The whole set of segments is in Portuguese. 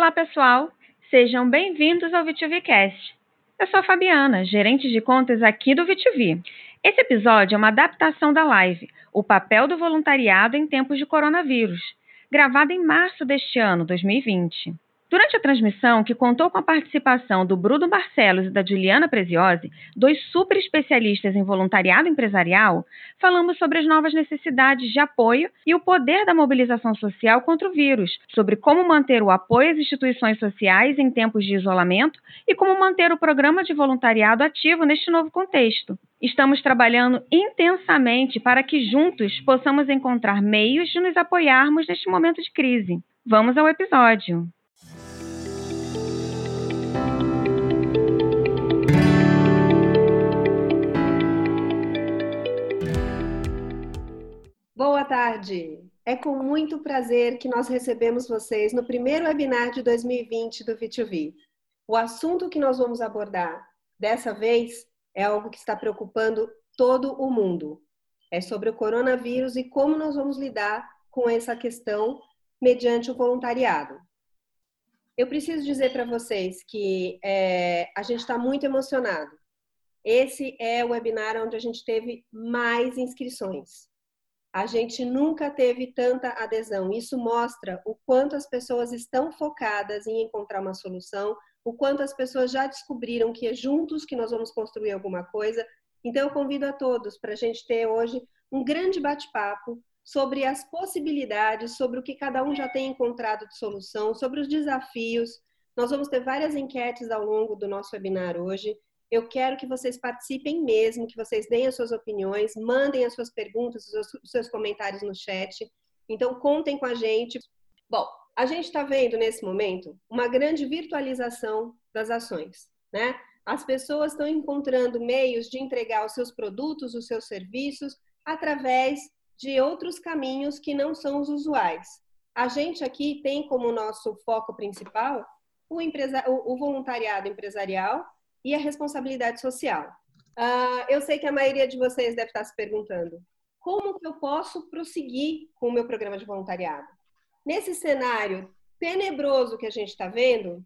Olá, pessoal. Sejam bem-vindos ao VTVcast. Eu sou a Fabiana, gerente de contas aqui do VTV. Esse episódio é uma adaptação da live O papel do voluntariado em tempos de coronavírus, gravada em março deste ano, 2020. Durante a transmissão, que contou com a participação do Bruno Barcelos e da Juliana Preziosi, dois super especialistas em voluntariado empresarial, falamos sobre as novas necessidades de apoio e o poder da mobilização social contra o vírus, sobre como manter o apoio às instituições sociais em tempos de isolamento e como manter o programa de voluntariado ativo neste novo contexto. Estamos trabalhando intensamente para que juntos possamos encontrar meios de nos apoiarmos neste momento de crise. Vamos ao episódio. Boa tarde! É com muito prazer que nós recebemos vocês no primeiro webinar de 2020 do VTV. O assunto que nós vamos abordar dessa vez é algo que está preocupando todo o mundo. É sobre o coronavírus e como nós vamos lidar com essa questão mediante o voluntariado. Eu preciso dizer para vocês que é, a gente está muito emocionado. Esse é o webinar onde a gente teve mais inscrições a gente nunca teve tanta adesão. Isso mostra o quanto as pessoas estão focadas em encontrar uma solução, o quanto as pessoas já descobriram que é juntos que nós vamos construir alguma coisa. Então, eu convido a todos para a gente ter hoje um grande bate-papo sobre as possibilidades, sobre o que cada um já tem encontrado de solução, sobre os desafios. Nós vamos ter várias enquetes ao longo do nosso webinar hoje. Eu quero que vocês participem mesmo, que vocês deem as suas opiniões, mandem as suas perguntas, os seus comentários no chat. Então, contem com a gente. Bom, a gente está vendo nesse momento uma grande virtualização das ações, né? As pessoas estão encontrando meios de entregar os seus produtos, os seus serviços, através de outros caminhos que não são os usuais. A gente aqui tem como nosso foco principal o, empresa o voluntariado empresarial e a responsabilidade social. Uh, eu sei que a maioria de vocês deve estar se perguntando como que eu posso prosseguir com o meu programa de voluntariado? Nesse cenário tenebroso que a gente está vendo,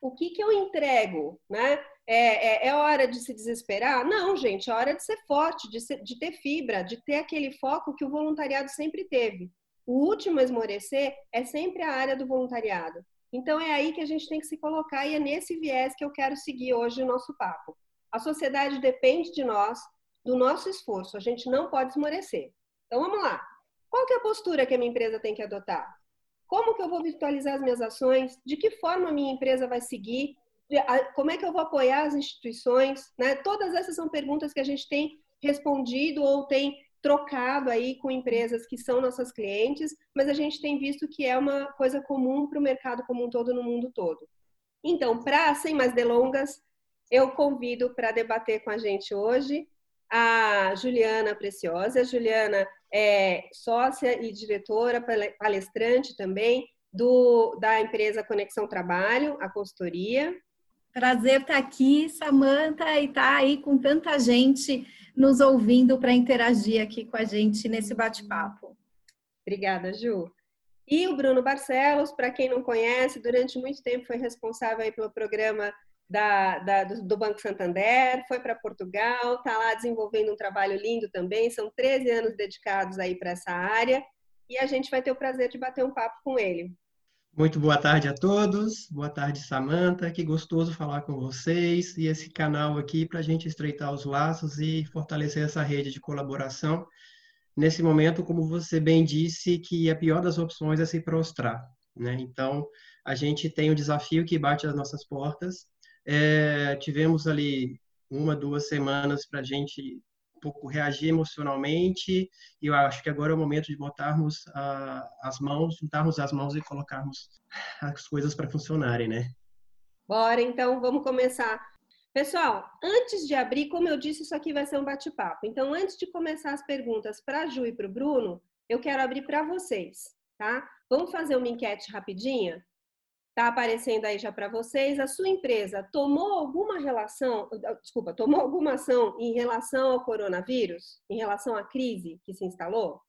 o que, que eu entrego? Né? É, é, é, hora de se desesperar? Não, gente, é hora de ser forte, de, ser, de ter fibra, de ter aquele foco que o voluntariado sempre teve. O último a esmorecer é sempre a área do voluntariado. Então é aí que a gente tem que se colocar e é nesse viés que eu quero seguir hoje o nosso papo. A sociedade depende de nós, do nosso esforço. A gente não pode esmorecer. Então vamos lá. Qual que é a postura que a minha empresa tem que adotar? Como que eu vou virtualizar as minhas ações? De que forma a minha empresa vai seguir? Como é que eu vou apoiar as instituições? Né? Todas essas são perguntas que a gente tem respondido ou tem trocado aí com empresas que são nossas clientes, mas a gente tem visto que é uma coisa comum para o mercado como um todo no mundo todo. Então, para sem mais delongas, eu convido para debater com a gente hoje a Juliana Preciosa. A Juliana é sócia e diretora, palestrante também do, da empresa Conexão Trabalho, a consultoria. Prazer estar aqui, Samanta, e estar aí com tanta gente nos ouvindo para interagir aqui com a gente nesse bate-papo. Obrigada, Ju. E o Bruno Barcelos, para quem não conhece, durante muito tempo foi responsável aí pelo programa da, da, do Banco Santander, foi para Portugal, está lá desenvolvendo um trabalho lindo também, são 13 anos dedicados aí para essa área, e a gente vai ter o prazer de bater um papo com ele. Muito boa tarde a todos. Boa tarde, Samanta. Que gostoso falar com vocês e esse canal aqui para a gente estreitar os laços e fortalecer essa rede de colaboração. Nesse momento, como você bem disse, que a pior das opções é se prostrar. Né? Então, a gente tem um desafio que bate às nossas portas. É, tivemos ali uma, duas semanas para a gente pouco reagir emocionalmente e eu acho que agora é o momento de botarmos uh, as mãos, juntarmos as mãos e colocarmos as coisas para funcionarem, né? Bora, então, vamos começar. Pessoal, antes de abrir, como eu disse, isso aqui vai ser um bate-papo. Então, antes de começar as perguntas para a Ju e para o Bruno, eu quero abrir para vocês, tá? Vamos fazer uma enquete rapidinha? Está aparecendo aí já para vocês. A sua empresa tomou alguma relação, desculpa, tomou alguma ação em relação ao coronavírus, em relação à crise que se instalou?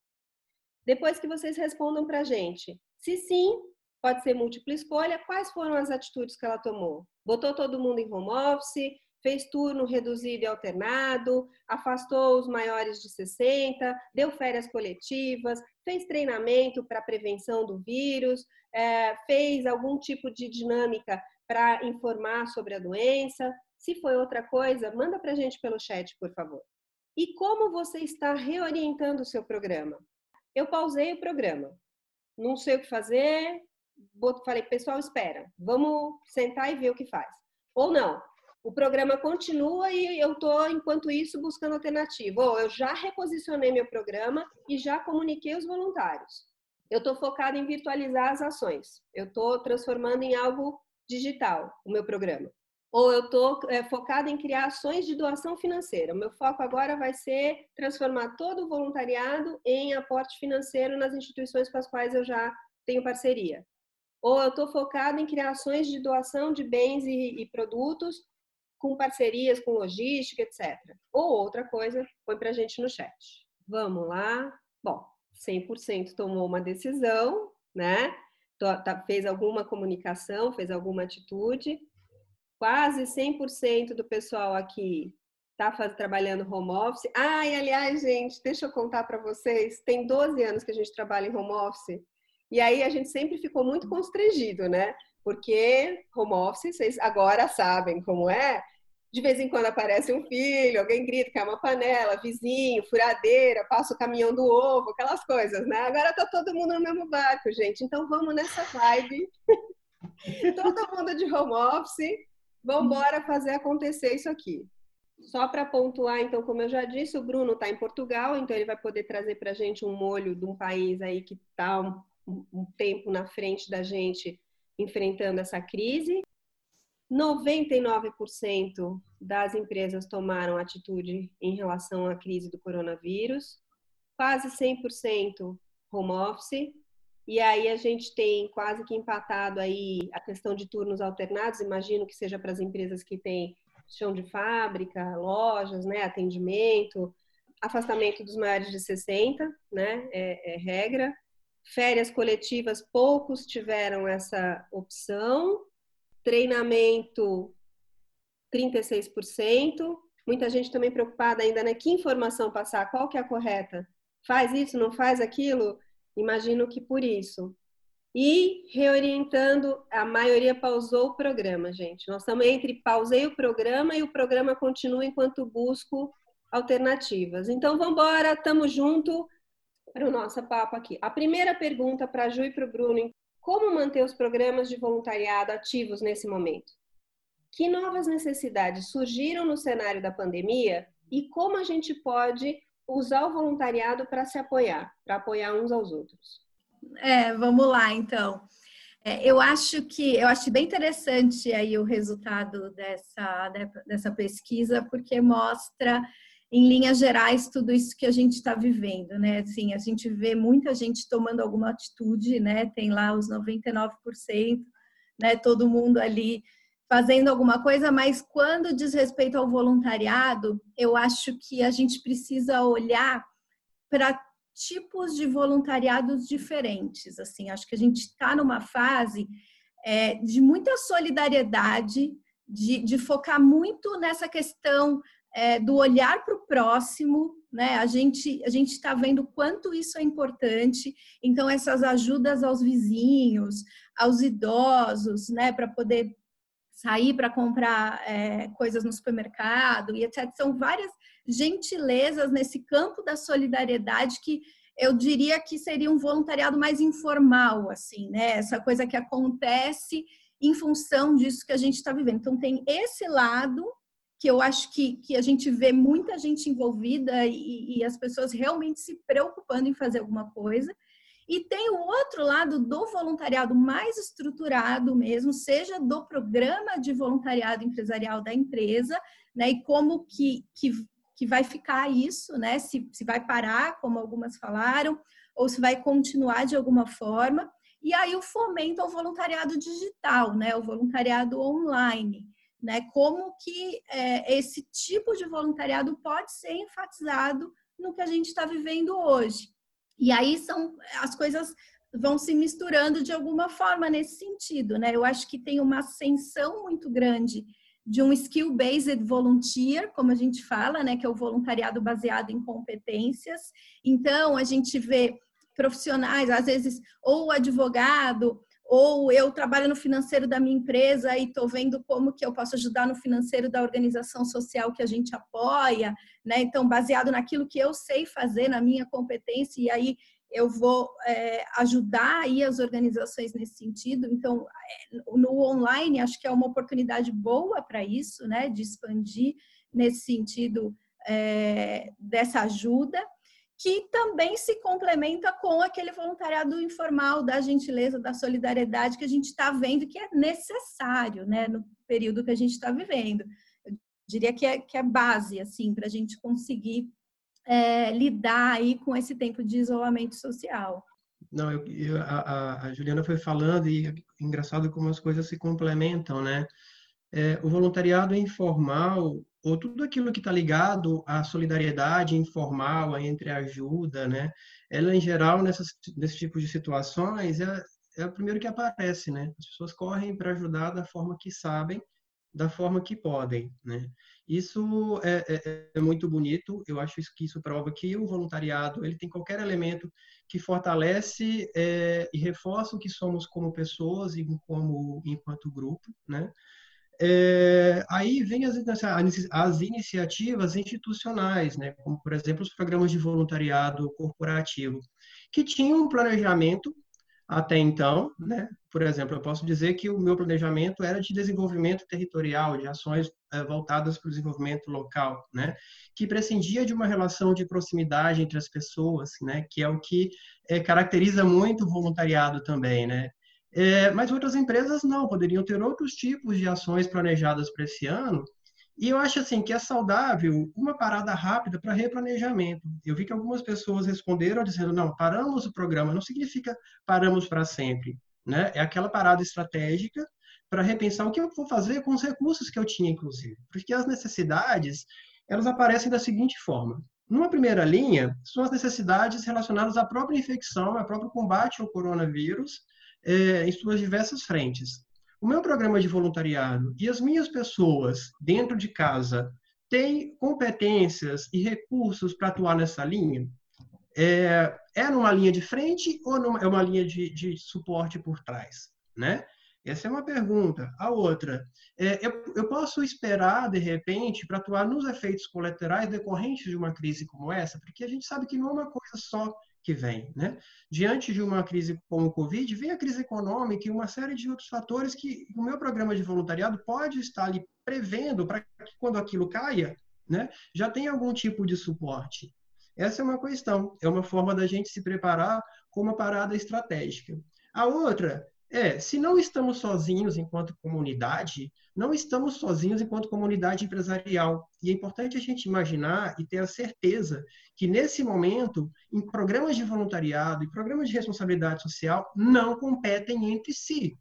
Depois que vocês respondam para a gente. Se sim, pode ser múltipla escolha. Quais foram as atitudes que ela tomou? Botou todo mundo em home office, fez turno reduzido e alternado, afastou os maiores de 60, deu férias coletivas, fez treinamento para prevenção do vírus, é, fez algum tipo de dinâmica para informar sobre a doença. Se foi outra coisa, manda para a gente pelo chat, por favor. E como você está reorientando o seu programa? Eu pausei o programa, não sei o que fazer, falei, pessoal, espera, vamos sentar e ver o que faz. Ou não, o programa continua e eu estou, enquanto isso, buscando alternativa. Ou eu já reposicionei meu programa e já comuniquei os voluntários. Eu estou focado em virtualizar as ações. Eu estou transformando em algo digital o meu programa. Ou eu estou é, focado em criar ações de doação financeira. O meu foco agora vai ser transformar todo o voluntariado em aporte financeiro nas instituições com as quais eu já tenho parceria. Ou eu estou focado em criar ações de doação de bens e, e produtos com parcerias com logística, etc. Ou outra coisa, põe para a gente no chat. Vamos lá. Bom, 100% tomou uma decisão, né? Tá, fez alguma comunicação, fez alguma atitude. Quase 100% do pessoal aqui está trabalhando home office. Ah, e aliás, gente, deixa eu contar para vocês, tem 12 anos que a gente trabalha em home office. E aí a gente sempre ficou muito constrangido, né? Porque home office, vocês agora sabem como é, de vez em quando aparece um filho, alguém grita que é uma panela, vizinho, furadeira, passa o caminhão do ovo, aquelas coisas, né? Agora tá todo mundo no mesmo barco, gente. Então vamos nessa vibe. todo mundo de home office. Vamos embora fazer acontecer isso aqui. Só para pontuar, então, como eu já disse, o Bruno está em Portugal, então ele vai poder trazer para gente um molho de um país aí que está um, um tempo na frente da gente enfrentando essa crise. 99% das empresas tomaram atitude em relação à crise do coronavírus, quase 100% home office, e aí a gente tem quase que empatado aí a questão de turnos alternados, imagino que seja para as empresas que têm chão de fábrica, lojas, né, atendimento, afastamento dos maiores de 60, né, é, é regra. Férias coletivas, poucos tiveram essa opção, treinamento 36%. Muita gente também preocupada ainda, né? Que informação passar? Qual que é a correta? Faz isso, não faz aquilo? Imagino que por isso. E reorientando, a maioria pausou o programa, gente. Nós estamos entre pausei o programa e o programa continua enquanto busco alternativas. Então, vamos embora, estamos junto para o nosso papo aqui. A primeira pergunta para a Ju e para o Bruno, como manter os programas de voluntariado ativos nesse momento? Que novas necessidades surgiram no cenário da pandemia e como a gente pode usar o voluntariado para se apoiar, para apoiar uns aos outros? É, vamos lá então. É, eu acho que eu acho bem interessante aí o resultado dessa, dessa pesquisa, porque mostra em linhas gerais, tudo isso que a gente está vivendo, né? Assim, a gente vê muita gente tomando alguma atitude, né? Tem lá os 99%, né? Todo mundo ali fazendo alguma coisa, mas quando diz respeito ao voluntariado, eu acho que a gente precisa olhar para tipos de voluntariados diferentes. Assim, acho que a gente está numa fase é, de muita solidariedade, de, de, focar muito nessa questão é, do olhar para o próximo, né? A gente a gente está vendo quanto isso é importante. Então essas ajudas aos vizinhos, aos idosos, né, para poder sair para comprar é, coisas no supermercado e etc. São várias gentilezas nesse campo da solidariedade que eu diria que seria um voluntariado mais informal, assim, né? Essa coisa que acontece em função disso que a gente está vivendo. Então tem esse lado que eu acho que, que a gente vê muita gente envolvida e, e as pessoas realmente se preocupando em fazer alguma coisa. E tem o outro lado do voluntariado mais estruturado mesmo, seja do programa de voluntariado empresarial da empresa, né? E como que, que, que vai ficar isso, né? Se, se vai parar, como algumas falaram, ou se vai continuar de alguma forma. E aí o fomento ao voluntariado digital, né? O voluntariado online né? Como que é, esse tipo de voluntariado pode ser enfatizado no que a gente está vivendo hoje. E aí são as coisas vão se misturando de alguma forma nesse sentido, né? Eu acho que tem uma ascensão muito grande de um skill-based volunteer, como a gente fala, né, que é o voluntariado baseado em competências. Então, a gente vê profissionais, às vezes, ou advogado, ou eu trabalho no financeiro da minha empresa e estou vendo como que eu posso ajudar no financeiro da organização social que a gente apoia, né? Então, baseado naquilo que eu sei fazer, na minha competência, e aí eu vou é, ajudar aí as organizações nesse sentido. Então, é, no online, acho que é uma oportunidade boa para isso, né? De expandir nesse sentido é, dessa ajuda que também se complementa com aquele voluntariado informal da gentileza, da solidariedade que a gente está vendo que é necessário, né, no período que a gente está vivendo. Eu diria que é, que é base, assim, para a gente conseguir é, lidar aí com esse tempo de isolamento social. Não, eu, eu, a, a, Juliana foi falando e é engraçado como as coisas se complementam, né? É, o voluntariado informal ou tudo aquilo que está ligado à solidariedade informal, entre ajuda, né? Ela, em geral, nessas, nesse tipo de situações, é, é o primeiro que aparece, né? As pessoas correm para ajudar da forma que sabem, da forma que podem, né? Isso é, é, é, muito bonito. Eu acho que isso prova que o voluntariado ele tem qualquer elemento que fortalece é, e reforça o que somos como pessoas e como enquanto grupo, né? É, aí vem as, as, iniciativas institucionais, né, como, por exemplo, os programas de voluntariado corporativo, que tinham um planejamento até então, né? Por exemplo, eu posso dizer que o meu planejamento era de desenvolvimento territorial, de ações é, voltadas para o desenvolvimento local, né? Que prescindia de uma relação de proximidade entre as pessoas, né? Que é o que é, caracteriza muito o voluntariado também, né? É, mas outras empresas não, poderiam ter outros tipos de ações planejadas para esse ano. E eu acho assim que é saudável uma parada rápida para replanejamento. Eu vi que algumas pessoas responderam dizendo: não, paramos o programa, não significa paramos para sempre. Né? É aquela parada estratégica para repensar o que eu vou fazer com os recursos que eu tinha, inclusive. Porque as necessidades, elas aparecem da seguinte forma. Numa primeira linha, são as necessidades relacionadas à própria infecção, ao próprio combate ao coronavírus, é, em suas diversas frentes. O meu programa de voluntariado e as minhas pessoas dentro de casa têm competências e recursos para atuar nessa linha? É, é numa linha de frente ou numa, é uma linha de, de suporte por trás? Né? Essa é uma pergunta. A outra, é, eu, eu, posso esperar, de repente, para atuar nos efeitos colaterais decorrentes de uma crise como essa? Porque a gente sabe que não é uma coisa só que vem. Né? Diante de uma crise como o Covid, vem a crise econômica e uma série de outros fatores que o meu programa de voluntariado pode estar ali prevendo para que quando aquilo caia, né, já tenha algum tipo de suporte. Essa é uma questão, é uma forma da gente se preparar com uma parada estratégica. A outra é, se não estamos sozinhos enquanto comunidade, não estamos sozinhos enquanto comunidade empresarial. E é importante a gente imaginar e ter a certeza que, nesse momento, em programas de voluntariado e programas de responsabilidade social não competem entre si.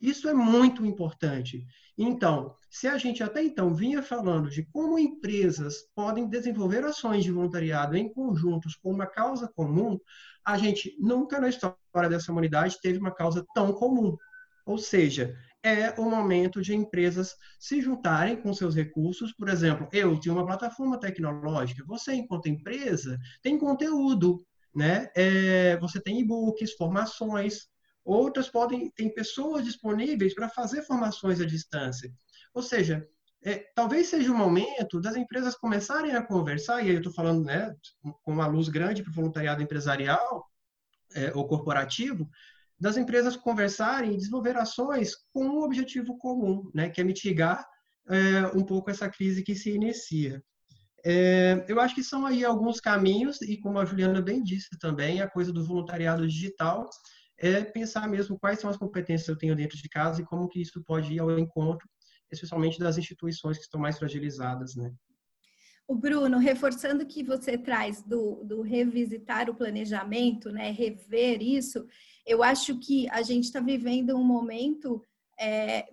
Isso é muito importante. Então, se a gente até então vinha falando de como empresas podem desenvolver ações de voluntariado em conjuntos com uma causa comum, a gente nunca na história dessa humanidade teve uma causa tão comum. Ou seja, é o momento de empresas se juntarem com seus recursos. Por exemplo, eu tenho uma plataforma tecnológica, você, enquanto empresa, tem conteúdo, né? É, você tem e-books, formações, outras podem, tem pessoas disponíveis para fazer formações à distância. Ou seja, é, talvez seja o momento das empresas começarem a conversar, e aí eu estou falando né, com uma luz grande para o voluntariado empresarial é, ou corporativo, das empresas conversarem e desenvolver ações com um objetivo comum, né, que é mitigar é, um pouco essa crise que se inicia. É, eu acho que são aí alguns caminhos, e como a Juliana bem disse também, a coisa do voluntariado digital é pensar mesmo quais são as competências que eu tenho dentro de casa e como que isso pode ir ao encontro especialmente das instituições que estão mais fragilizadas, né? O Bruno, reforçando que você traz do, do revisitar o planejamento, né, rever isso, eu acho que a gente está vivendo um momento é,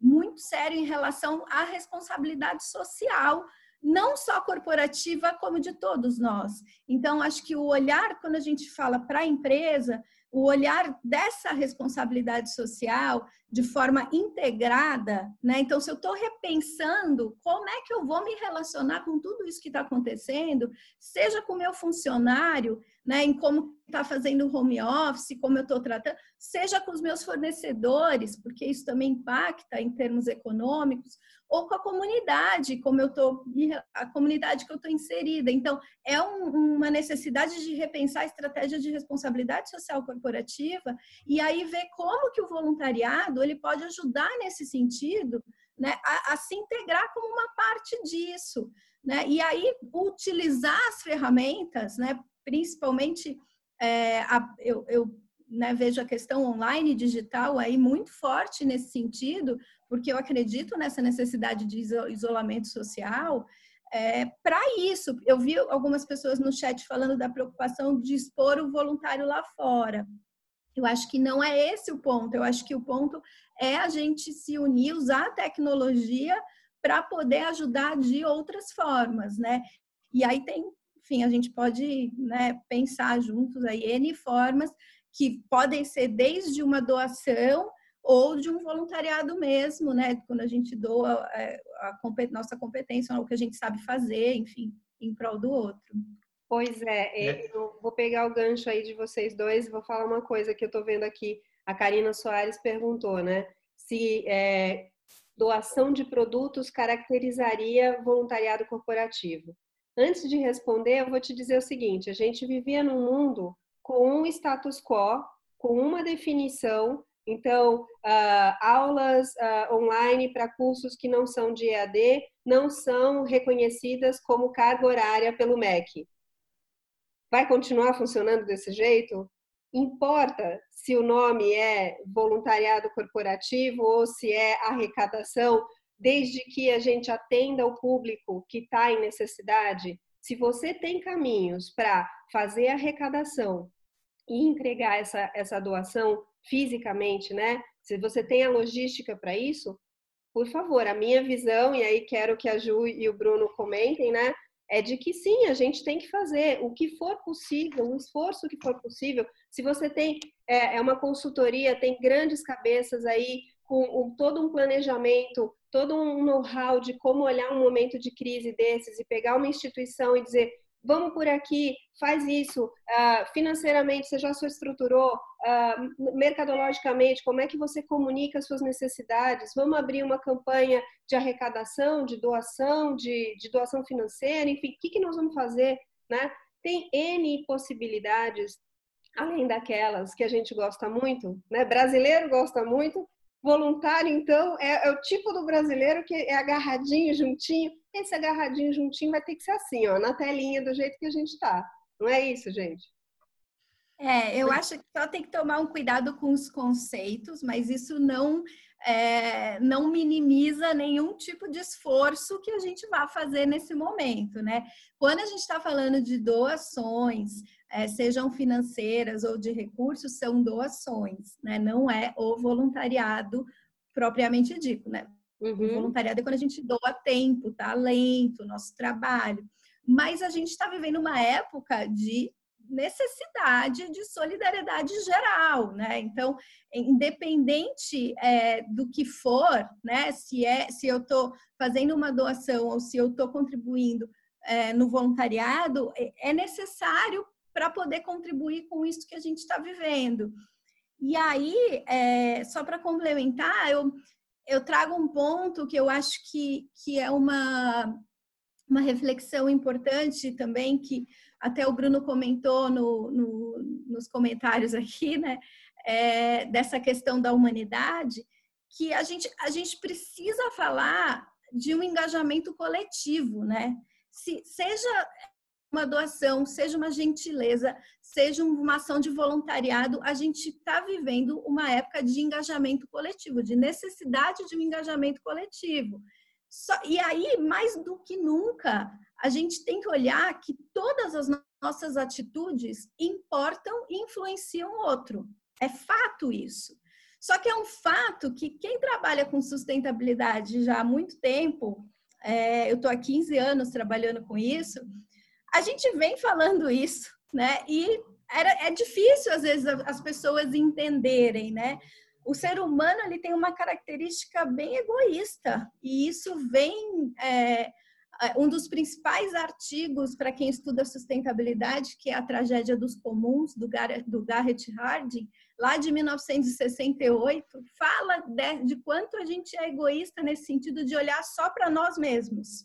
muito sério em relação à responsabilidade social, não só corporativa, como de todos nós. Então, acho que o olhar, quando a gente fala para a empresa, o olhar dessa responsabilidade social de forma integrada, né? Então, se eu estou repensando como é que eu vou me relacionar com tudo isso que está acontecendo, seja com o meu funcionário, né? Em como está fazendo home office, como eu estou tratando, seja com os meus fornecedores, porque isso também impacta em termos econômicos, ou com a comunidade, como eu estou, a comunidade que eu estou inserida. Então, é um, uma necessidade de repensar a estratégia de responsabilidade social corporativa e aí ver como que o voluntariado ele pode ajudar nesse sentido, né, a, a se integrar como uma parte disso, né? E aí utilizar as ferramentas, né, principalmente é, a, eu, eu né, vejo a questão online digital aí muito forte nesse sentido, porque eu acredito nessa necessidade de isolamento social. É, para isso, eu vi algumas pessoas no chat falando da preocupação de expor o voluntário lá fora. Eu acho que não é esse o ponto. Eu acho que o ponto é a gente se unir, usar a tecnologia para poder ajudar de outras formas, né? E aí tem, enfim, a gente pode né, pensar juntos aí N formas que podem ser desde uma doação ou de um voluntariado mesmo, né? Quando a gente doa é, a, nossa competência, o que a gente sabe fazer, enfim, em prol do outro. Pois é, é, eu vou pegar o gancho aí de vocês dois e vou falar uma coisa que eu estou vendo aqui. A Karina Soares perguntou, né? Se é, doação de produtos caracterizaria voluntariado corporativo. Antes de responder, eu vou te dizer o seguinte: a gente vivia num mundo com um status quo, com uma definição. Então, uh, aulas uh, online para cursos que não são de EAD não são reconhecidas como carga horária pelo MEC. Vai continuar funcionando desse jeito? Importa se o nome é voluntariado corporativo ou se é arrecadação, desde que a gente atenda o público que está em necessidade? Se você tem caminhos para fazer arrecadação e entregar essa, essa doação fisicamente, né? Se você tem a logística para isso, por favor, a minha visão, e aí quero que a Ju e o Bruno comentem, né? É de que sim, a gente tem que fazer o que for possível, o esforço que for possível. Se você tem é, é uma consultoria, tem grandes cabeças aí com um, todo um planejamento, todo um know-how de como olhar um momento de crise desses e pegar uma instituição e dizer vamos por aqui, faz isso, uh, financeiramente você já se estruturou, uh, mercadologicamente, como é que você comunica as suas necessidades, vamos abrir uma campanha de arrecadação, de doação, de, de doação financeira, enfim, o que, que nós vamos fazer, né? Tem N possibilidades, além daquelas que a gente gosta muito, né? Brasileiro gosta muito, voluntário, então, é, é o tipo do brasileiro que é agarradinho, juntinho, esse agarradinho juntinho vai ter que ser assim, ó, na telinha, do jeito que a gente tá. Não é isso, gente? É, eu acho que só tem que tomar um cuidado com os conceitos, mas isso não é, não minimiza nenhum tipo de esforço que a gente vai fazer nesse momento, né? Quando a gente está falando de doações, é, sejam financeiras ou de recursos, são doações, né? Não é o voluntariado propriamente dito, né? Uhum. O voluntariado é quando a gente doa tempo, talento, nosso trabalho. Mas a gente está vivendo uma época de necessidade de solidariedade geral, né? Então, independente é, do que for, né? Se é, se eu estou fazendo uma doação ou se eu estou contribuindo é, no voluntariado, é, é necessário para poder contribuir com isso que a gente está vivendo. E aí, é, só para complementar, eu eu trago um ponto que eu acho que, que é uma, uma reflexão importante também, que até o Bruno comentou no, no, nos comentários aqui, né? É, dessa questão da humanidade, que a gente, a gente precisa falar de um engajamento coletivo, né? Se, seja uma doação, seja uma gentileza, seja uma ação de voluntariado, a gente está vivendo uma época de engajamento coletivo, de necessidade de um engajamento coletivo. Só, e aí, mais do que nunca, a gente tem que olhar que todas as nossas atitudes importam e influenciam o outro. É fato isso. Só que é um fato que quem trabalha com sustentabilidade já há muito tempo, é, eu estou há 15 anos trabalhando com isso, a gente vem falando isso, né? E era, é difícil, às vezes, as pessoas entenderem, né? O ser humano ele tem uma característica bem egoísta, e isso vem. É, um dos principais artigos para quem estuda sustentabilidade, que é a tragédia dos comuns, do, Gar do Garrett Hardin, lá de 1968, fala de, de quanto a gente é egoísta nesse sentido de olhar só para nós mesmos.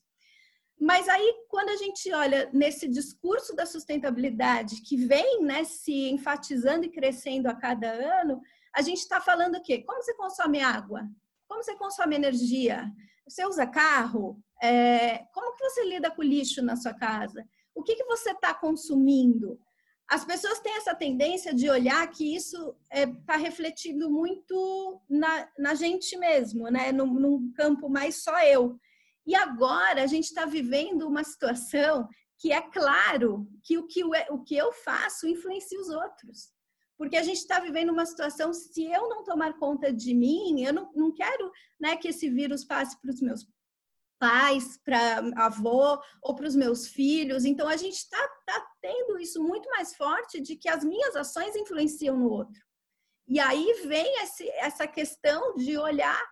Mas aí, quando a gente olha nesse discurso da sustentabilidade, que vem né, se enfatizando e crescendo a cada ano, a gente está falando o quê? Como você consome água? Como você consome energia? Você usa carro? É, como que você lida com o lixo na sua casa? O que, que você está consumindo? As pessoas têm essa tendência de olhar que isso está é, tá refletido muito na, na gente mesmo, né? Num, num campo mais só eu. E agora a gente está vivendo uma situação que é claro que o que, o que eu faço influencia os outros. Porque a gente está vivendo uma situação, se eu não tomar conta de mim, eu não, não quero né, que esse vírus passe para os meus pais, para avô ou para os meus filhos. Então a gente está tá tendo isso muito mais forte de que as minhas ações influenciam no outro. E aí vem esse, essa questão de olhar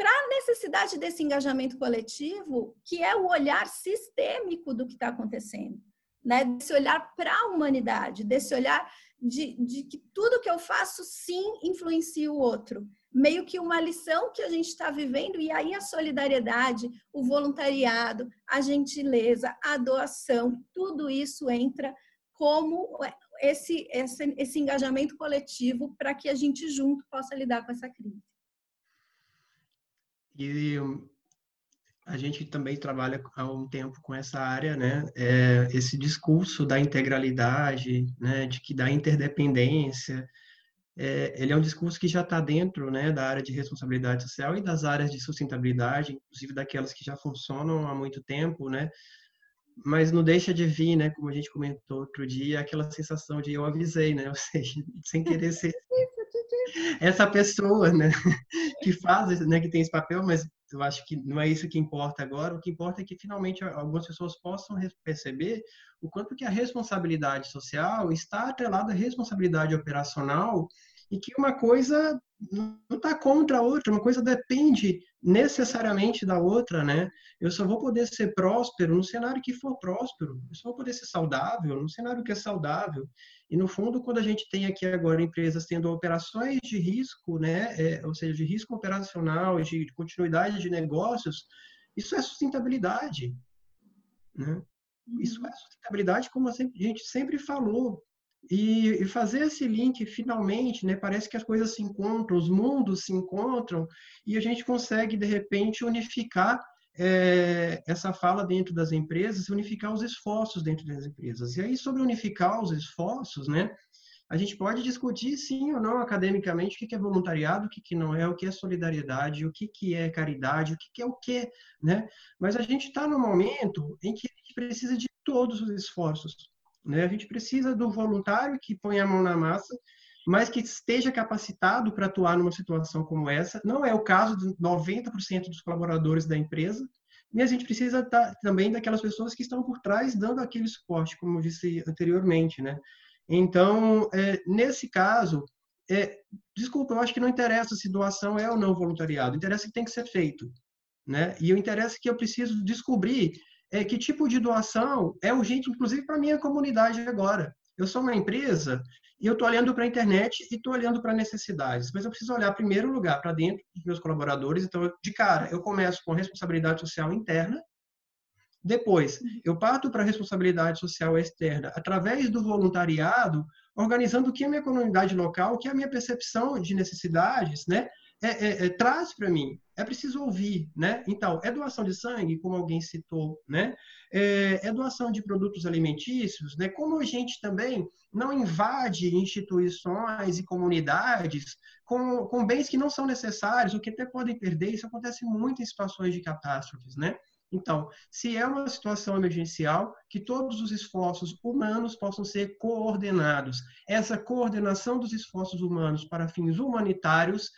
para a necessidade desse engajamento coletivo, que é o olhar sistêmico do que está acontecendo, né? Desse olhar para a humanidade, desse olhar de, de que tudo que eu faço sim influencia o outro. Meio que uma lição que a gente está vivendo, e aí a solidariedade, o voluntariado, a gentileza, a doação, tudo isso entra como esse, esse, esse engajamento coletivo para que a gente junto possa lidar com essa crise. E a gente também trabalha há um tempo com essa área, né? É, esse discurso da integralidade, né? De que da interdependência, é, ele é um discurso que já está dentro, né? Da área de responsabilidade social e das áreas de sustentabilidade, inclusive daquelas que já funcionam há muito tempo, né? Mas não deixa de vir, né? Como a gente comentou outro dia, aquela sensação de eu avisei, né? Ou seja, sem querer ser essa pessoa, né, que faz, né, que tem esse papel, mas eu acho que não é isso que importa agora. O que importa é que finalmente algumas pessoas possam perceber o quanto que a responsabilidade social está atrelada à responsabilidade operacional e que uma coisa não está contra a outra, uma coisa depende necessariamente da outra, né? Eu só vou poder ser próspero no cenário que for próspero, eu só vou poder ser saudável no cenário que é saudável. E no fundo, quando a gente tem aqui agora empresas tendo operações de risco, né, é, ou seja, de risco operacional, de continuidade de negócios, isso é sustentabilidade, né? Isso é sustentabilidade, como a gente sempre falou, e, fazer esse link finalmente, né? Parece que as coisas se encontram, os mundos se encontram e a gente consegue de repente unificar é, essa fala dentro das empresas, unificar os esforços dentro das empresas. E aí sobre unificar os esforços, né? A gente pode discutir sim ou não academicamente o que é voluntariado, o que não é, o que é solidariedade, o que é caridade, o que é o que, né? Mas a gente está no momento em que a gente precisa de todos os esforços né? A gente precisa do voluntário que põe a mão na massa, mas que esteja capacitado para atuar numa situação como essa. Não é o caso de 90% dos colaboradores da empresa, e a gente precisa tá, também daquelas pessoas que estão por trás dando aquele suporte, como eu disse anteriormente, né? Então, é, nesse caso, é, desculpa, eu acho que não interessa se doação é ou não voluntariado, interessa que tem que ser feito, né? E o interessa que eu preciso descobrir é, que tipo de doação é urgente, inclusive para minha comunidade agora. Eu sou uma empresa e eu estou olhando para a internet e estou olhando para necessidades, mas eu preciso olhar, primeiro lugar, para dentro dos meus colaboradores. Então, de cara, eu começo com responsabilidade social interna, depois, eu parto para a responsabilidade social externa através do voluntariado, organizando o que a minha comunidade local, o que a minha percepção de necessidades, né? é, é, é, traz para mim. É preciso ouvir, né? Então, é doação de sangue, como alguém citou, né? É, é, doação de produtos alimentícios, né? Como a gente também não invade instituições e comunidades com, com bens que não são necessários, ou que até podem perder, isso acontece muito em situações de catástrofes, né? Então, se é uma situação emergencial, que todos os esforços humanos possam ser coordenados. Essa coordenação dos esforços humanos para fins humanitários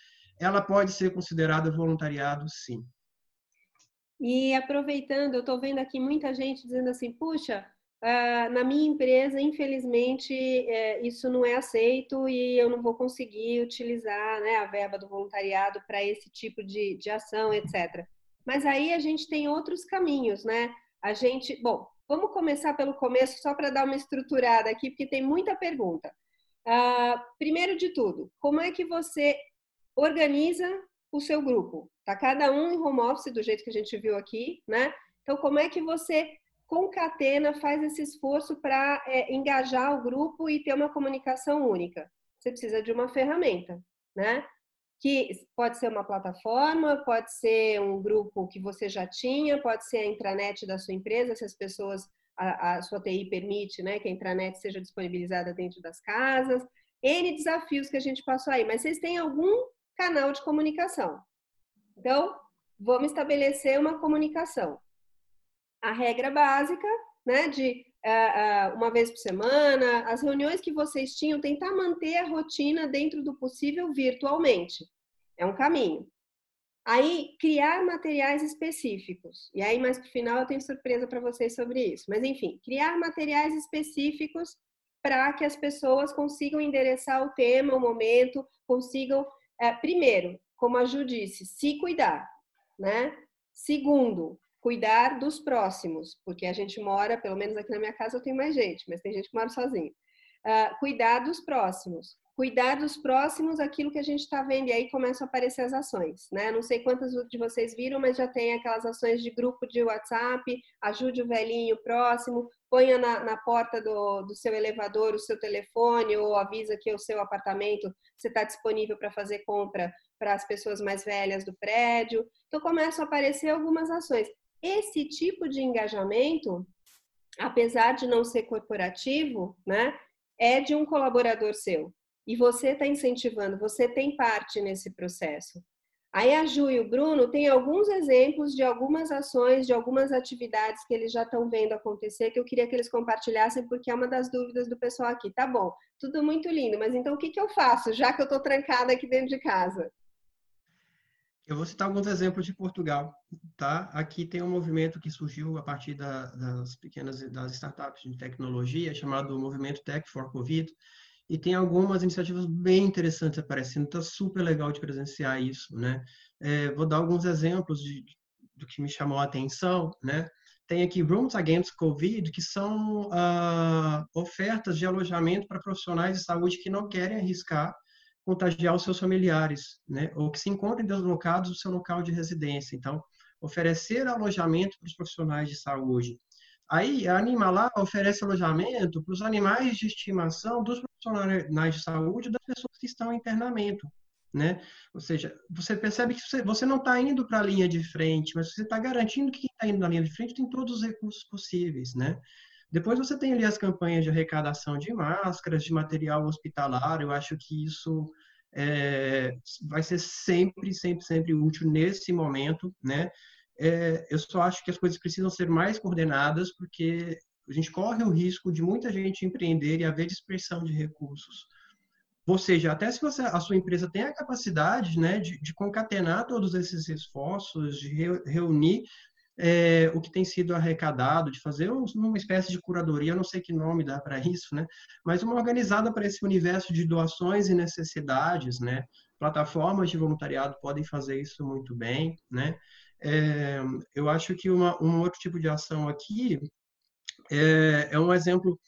ela pode ser considerada voluntariado, sim. E aproveitando, eu estou vendo aqui muita gente dizendo assim, puxa, Uh, na minha empresa, infelizmente, é, isso não é aceito e eu não vou conseguir utilizar né, a verba do voluntariado para esse tipo de, de ação, etc. Mas aí a gente tem outros caminhos, né? A gente, bom, vamos começar pelo começo só para dar uma estruturada aqui, porque tem muita pergunta. Uh, primeiro de tudo, como é que você organiza o seu grupo? Tá cada um em home office do jeito que a gente viu aqui, né? Então, como é que você concatena, faz esse esforço para é, engajar o grupo e ter uma comunicação única. Você precisa de uma ferramenta, né? Que pode ser uma plataforma, pode ser um grupo que você já tinha, pode ser a intranet da sua empresa, se as pessoas, a, a sua TI permite, né, que a intranet seja disponibilizada dentro das casas. N desafios que a gente passou aí, mas vocês têm algum canal de comunicação. Então, vamos estabelecer uma comunicação a regra básica, né, de uh, uh, uma vez por semana, as reuniões que vocês tinham, tentar manter a rotina dentro do possível virtualmente. É um caminho. Aí, criar materiais específicos. E aí, mais para final, eu tenho surpresa para vocês sobre isso. Mas, enfim, criar materiais específicos para que as pessoas consigam endereçar o tema, o momento, consigam, é, primeiro, como a Ju disse, se cuidar, né? Segundo, cuidar dos próximos, porque a gente mora, pelo menos aqui na minha casa eu tenho mais gente, mas tem gente que mora sozinho. Uh, cuidar dos próximos. Cuidar dos próximos, aquilo que a gente está vendo, e aí começam a aparecer as ações, né? Não sei quantas de vocês viram, mas já tem aquelas ações de grupo de WhatsApp, ajude o velhinho próximo, ponha na, na porta do, do seu elevador o seu telefone, ou avisa que o seu apartamento você está disponível para fazer compra para as pessoas mais velhas do prédio. Então começam a aparecer algumas ações. Esse tipo de engajamento, apesar de não ser corporativo, né, é de um colaborador seu. E você está incentivando, você tem parte nesse processo. Aí a Ju e o Bruno têm alguns exemplos de algumas ações, de algumas atividades que eles já estão vendo acontecer, que eu queria que eles compartilhassem, porque é uma das dúvidas do pessoal aqui. Tá bom, tudo muito lindo, mas então o que, que eu faço, já que eu estou trancada aqui dentro de casa? Eu vou citar alguns exemplos de Portugal, tá? Aqui tem um movimento que surgiu a partir da, das pequenas das startups de tecnologia, chamado Movimento Tech for Covid, e tem algumas iniciativas bem interessantes aparecendo. Está super legal de presenciar isso, né? É, vou dar alguns exemplos de, do que me chamou a atenção, né? Tem aqui Rooms Against Covid, que são uh, ofertas de alojamento para profissionais de saúde que não querem arriscar contagiar os seus familiares, né? ou que se encontrem deslocados do seu local de residência. Então, oferecer alojamento para os profissionais de saúde. Aí, a Animalá oferece alojamento para os animais de estimação dos profissionais de saúde das pessoas que estão em internamento. Né? Ou seja, você percebe que você, você não está indo para a linha de frente, mas você está garantindo que quem está indo na linha de frente tem todos os recursos possíveis, né? Depois você tem ali as campanhas de arrecadação de máscaras, de material hospitalar. Eu acho que isso é, vai ser sempre, sempre, sempre útil nesse momento, né? É, eu só acho que as coisas precisam ser mais coordenadas, porque a gente corre o risco de muita gente empreender e haver dispersão de recursos. Ou seja, até se você, a sua empresa tem a capacidade né, de, de concatenar todos esses esforços, de re, reunir é, o que tem sido arrecadado, de fazer uma espécie de curadoria, não sei que nome dá para isso, né? mas uma organizada para esse universo de doações e necessidades. Né? Plataformas de voluntariado podem fazer isso muito bem. Né? É, eu acho que uma, um outro tipo de ação aqui é, é um exemplo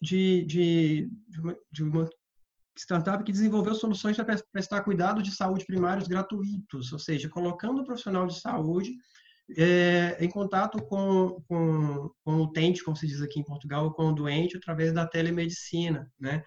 de, de, de, uma, de uma startup que desenvolveu soluções para prestar cuidados de saúde primários gratuitos, ou seja, colocando o profissional de saúde é, em contato com, com, com o utente, como se diz aqui em Portugal, com o doente, através da telemedicina, né?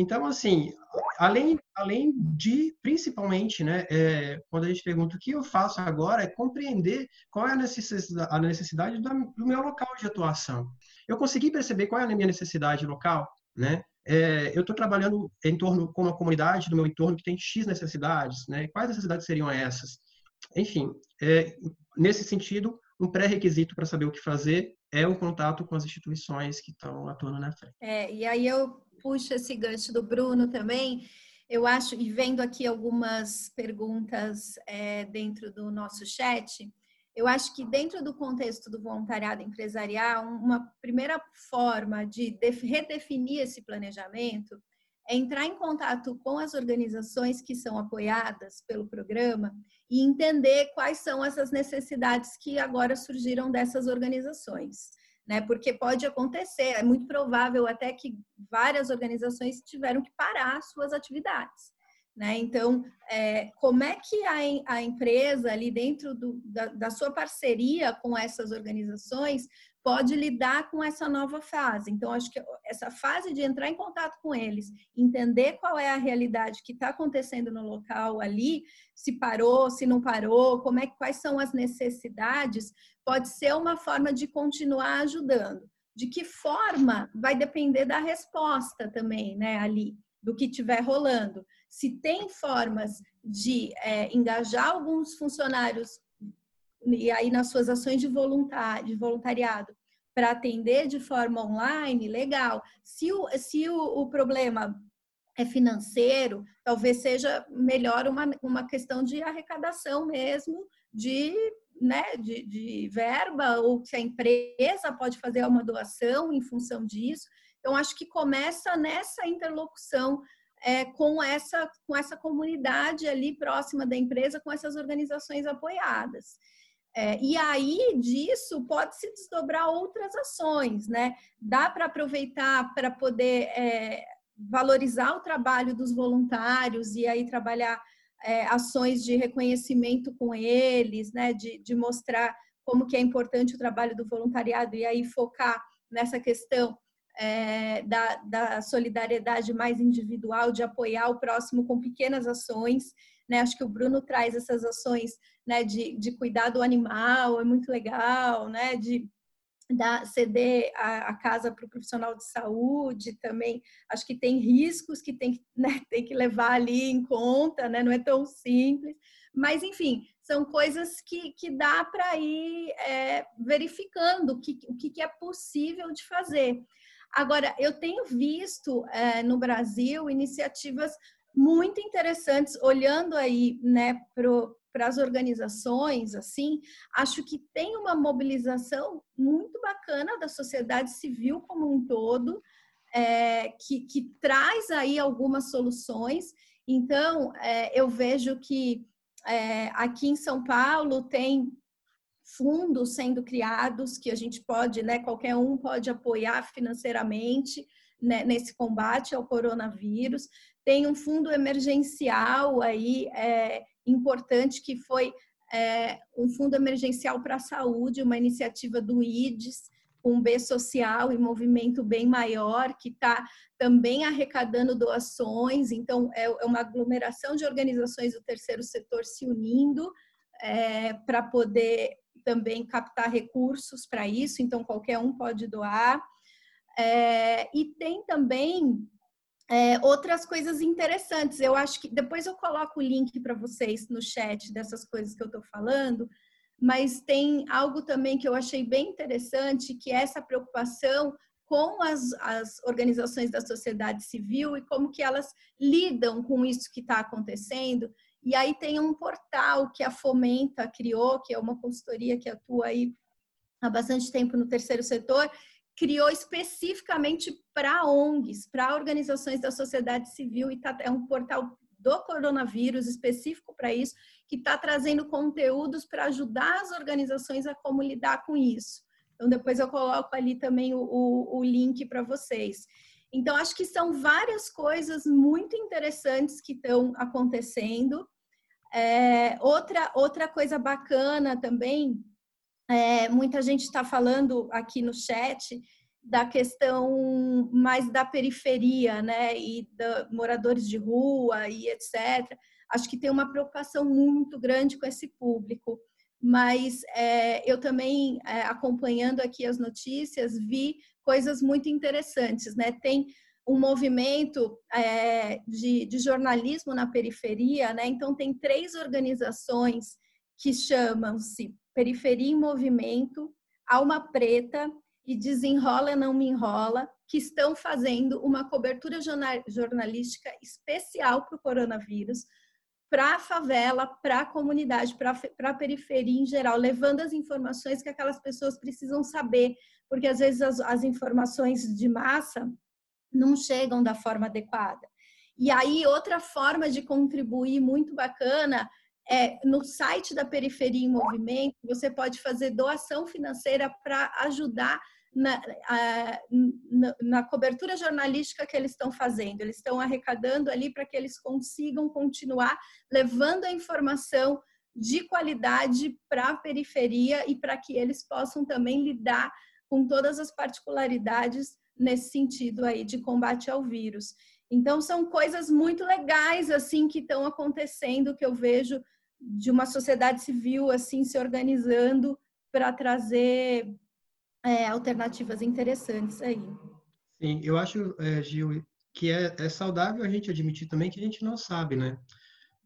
Então, assim, além, além de, principalmente, né, é, quando a gente pergunta o que eu faço agora, é compreender qual é a necessidade, a necessidade do, do meu local de atuação. Eu consegui perceber qual é a minha necessidade local, né? É, eu estou trabalhando em torno com uma comunidade do meu entorno que tem X necessidades, né? Quais necessidades seriam essas? Enfim, é, nesse sentido, um pré-requisito para saber o que fazer é o contato com as instituições que estão atuando na frente. É, e aí eu puxo esse gancho do Bruno também. Eu acho, e vendo aqui algumas perguntas é, dentro do nosso chat, Eu acho que dentro do contexto do voluntariado empresarial, uma primeira forma de redefinir esse planejamento é entrar em contato com as organizações que são apoiadas pelo programa e entender quais são essas necessidades que agora surgiram dessas organizações. Né? Porque pode acontecer, é muito provável até que várias organizações tiveram que parar suas atividades. Né? Então, é, como é que a, a empresa, ali dentro do, da, da, sua parceria com essas organizações, pode lidar com essa nova fase? Então, acho que essa fase de entrar em contato com eles, entender qual é a realidade que está acontecendo no local ali, se parou, se não parou, como é, quais são as necessidades, pode ser uma forma de continuar ajudando. De que forma vai depender da resposta também, né, ali, do que estiver rolando se tem formas de é, engajar alguns funcionários e aí nas suas ações de, de voluntariado para atender de forma online, legal. Se o, se o, o problema é financeiro, talvez seja melhor uma, uma questão de arrecadação mesmo, de, né, de, de verba, ou se a empresa pode fazer uma doação em função disso. Então, acho que começa nessa interlocução é, com, essa, com essa comunidade ali próxima da empresa, com essas organizações apoiadas. É, e aí disso pode se desdobrar outras ações, né? Dá para aproveitar para poder é, valorizar o trabalho dos voluntários e aí trabalhar é, ações de reconhecimento com eles, né? De, de mostrar como que é importante o trabalho do voluntariado e aí focar nessa questão é, da, da, solidariedade mais individual, de apoiar o próximo com pequenas ações. Né? Acho que o Bruno traz essas ações né, de, de cuidar do animal, é muito legal, né? de dar, ceder a, a casa para o profissional de saúde também. Acho que tem riscos que tem, né, tem que levar ali em conta, né? não é tão simples. Mas, enfim, são coisas que, que dá para ir é, verificando o que, o que é possível de fazer. Agora, eu tenho visto é, no Brasil iniciativas muito interessantes, olhando aí né, para as organizações, assim, acho que tem uma mobilização muito bacana da sociedade civil como um todo, é, que, que traz aí algumas soluções. Então, é, eu vejo que é, aqui em São Paulo tem fundos sendo criados que a gente pode, né, qualquer um pode apoiar financeiramente né, nesse combate ao coronavírus. Tem um fundo emergencial aí é, importante que foi é, um fundo emergencial para a saúde, uma iniciativa do IDES, um B social e movimento bem maior, que está também arrecadando doações, então é, é uma aglomeração de organizações do terceiro setor se unindo é, para poder também captar recursos para isso, então qualquer um pode doar. É, e tem também é, outras coisas interessantes. Eu acho que depois eu coloco o link para vocês no chat dessas coisas que eu estou falando, mas tem algo também que eu achei bem interessante, que é essa preocupação com as, as organizações da sociedade civil e como que elas lidam com isso que está acontecendo. E aí tem um portal que a Fomenta criou, que é uma consultoria que atua aí há bastante tempo no terceiro setor, criou especificamente para ONGs, para organizações da sociedade civil, e tá, é um portal do coronavírus específico para isso, que está trazendo conteúdos para ajudar as organizações a como lidar com isso. Então, depois eu coloco ali também o, o, o link para vocês. Então, acho que são várias coisas muito interessantes que estão acontecendo. É, outra, outra coisa bacana também, é, muita gente está falando aqui no chat da questão mais da periferia, né, e da moradores de rua e etc. Acho que tem uma preocupação muito grande com esse público. Mas é, eu também, é, acompanhando aqui as notícias, vi coisas muito interessantes, né? Tem um movimento é, de, de, jornalismo na periferia, né? Então tem três organizações que chamam-se Periferia em Movimento, Alma Preta e Desenrola Não Me Enrola, que estão fazendo uma cobertura jornalística especial para o coronavírus, para a favela, para a comunidade, para a periferia em geral, levando as informações que aquelas pessoas precisam saber, porque às vezes as, as informações de massa não chegam da forma adequada. E aí, outra forma de contribuir muito bacana é no site da Periferia em Movimento, você pode fazer doação financeira para ajudar na, na, na, cobertura jornalística que eles estão fazendo. Eles estão arrecadando ali para que eles consigam continuar levando a informação de qualidade para a periferia e para que eles possam também lidar com todas as particularidades nesse sentido aí de combate ao vírus. Então são coisas muito legais assim que estão acontecendo que eu vejo de uma sociedade civil assim se organizando para trazer é, alternativas interessantes aí. Sim, eu acho, é, Gil, que é, é, saudável a gente admitir também que a gente não sabe, né?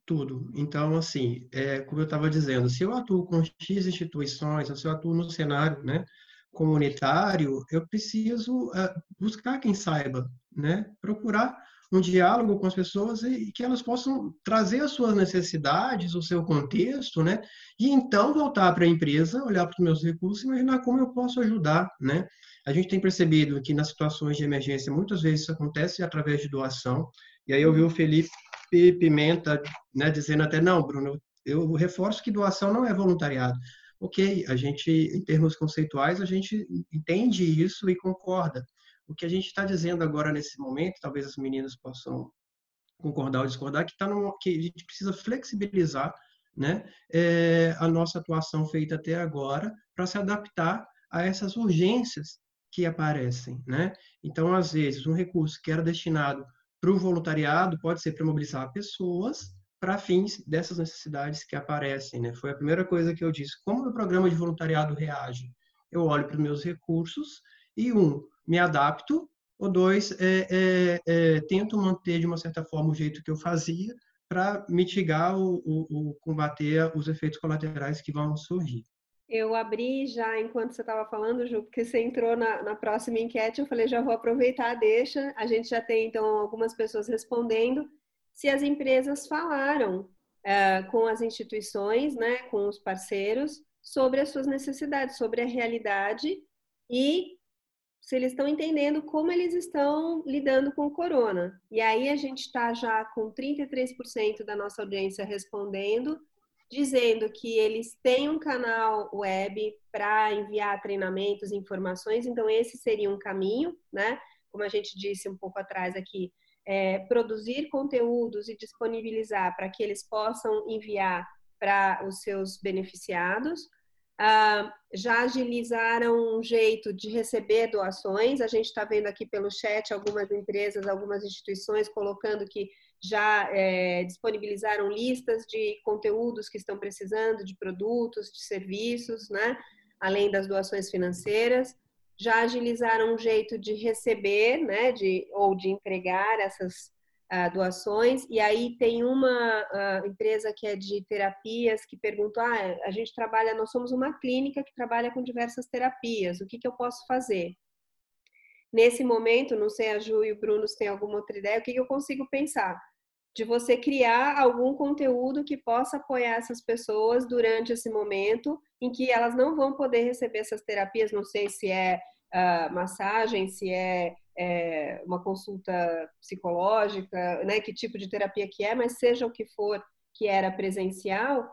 Tudo. Então, assim, é, como eu estava dizendo, se eu atuo com X instituições, se eu atuo no cenário né, comunitário, eu preciso é, buscar quem saiba, né? Procurar um diálogo com as pessoas e que elas possam trazer as suas necessidades, o seu contexto, né? E então voltar para a empresa, olhar para os meus recursos e imaginar como eu posso ajudar, né? A gente tem percebido que nas situações de emergência muitas vezes isso acontece através de doação. E aí eu vi o Felipe Pimenta, né, dizendo até não, Bruno, eu reforço que doação não é voluntariado. Ok, a gente, em termos conceituais, a gente entende isso e concorda. O que a gente está dizendo agora nesse momento, talvez as meninas possam concordar ou discordar, que, tá no, que a gente precisa flexibilizar né, é, a nossa atuação feita até agora para se adaptar a essas urgências que aparecem. Né? Então, às vezes, um recurso que era destinado para o voluntariado pode ser para mobilizar pessoas para fins dessas necessidades que aparecem. Né? Foi a primeira coisa que eu disse. Como o programa de voluntariado reage? Eu olho para os meus recursos e, um, me adapto, ou dois, é, é, é, tento manter de uma certa forma o jeito que eu fazia para mitigar o, combater os efeitos colaterais que vão surgir. Eu abri já enquanto você estava falando, Ju, porque você entrou na, na, próxima enquete, eu falei, já vou aproveitar, deixa. A gente já tem, então, algumas pessoas respondendo se as empresas falaram é, com as instituições, né, com os parceiros, sobre as suas necessidades, sobre a realidade e se eles estão entendendo como eles estão lidando com o corona. E aí a gente está já com 33% da nossa audiência respondendo, dizendo que eles têm um canal web para enviar treinamentos, informações, então esse seria um caminho, né? Como a gente disse um pouco atrás aqui, é, produzir conteúdos e disponibilizar para que eles possam enviar para os seus beneficiados. Uh, já agilizaram um jeito de receber doações. A gente está vendo aqui pelo chat algumas empresas, algumas instituições colocando que já é, disponibilizaram listas de conteúdos que estão precisando, de produtos, de serviços, né? além das doações financeiras. Já agilizaram um jeito de receber, né? de, ou de entregar essas uh, doações. E aí tem uma uh, empresa que é de terapias que perguntou: ah, a gente trabalha, nós somos uma clínica que trabalha com diversas terapias, o que, que eu posso fazer? Nesse momento, não sei a Ju e o Bruno se tem alguma outra ideia, o que, que eu consigo pensar? De você criar algum conteúdo que possa apoiar essas pessoas durante esse momento em que elas não vão poder receber essas terapias, não sei se é uh, massagem, se é é, uma consulta psicológica, né, que tipo de terapia que é, mas seja o que for que era presencial,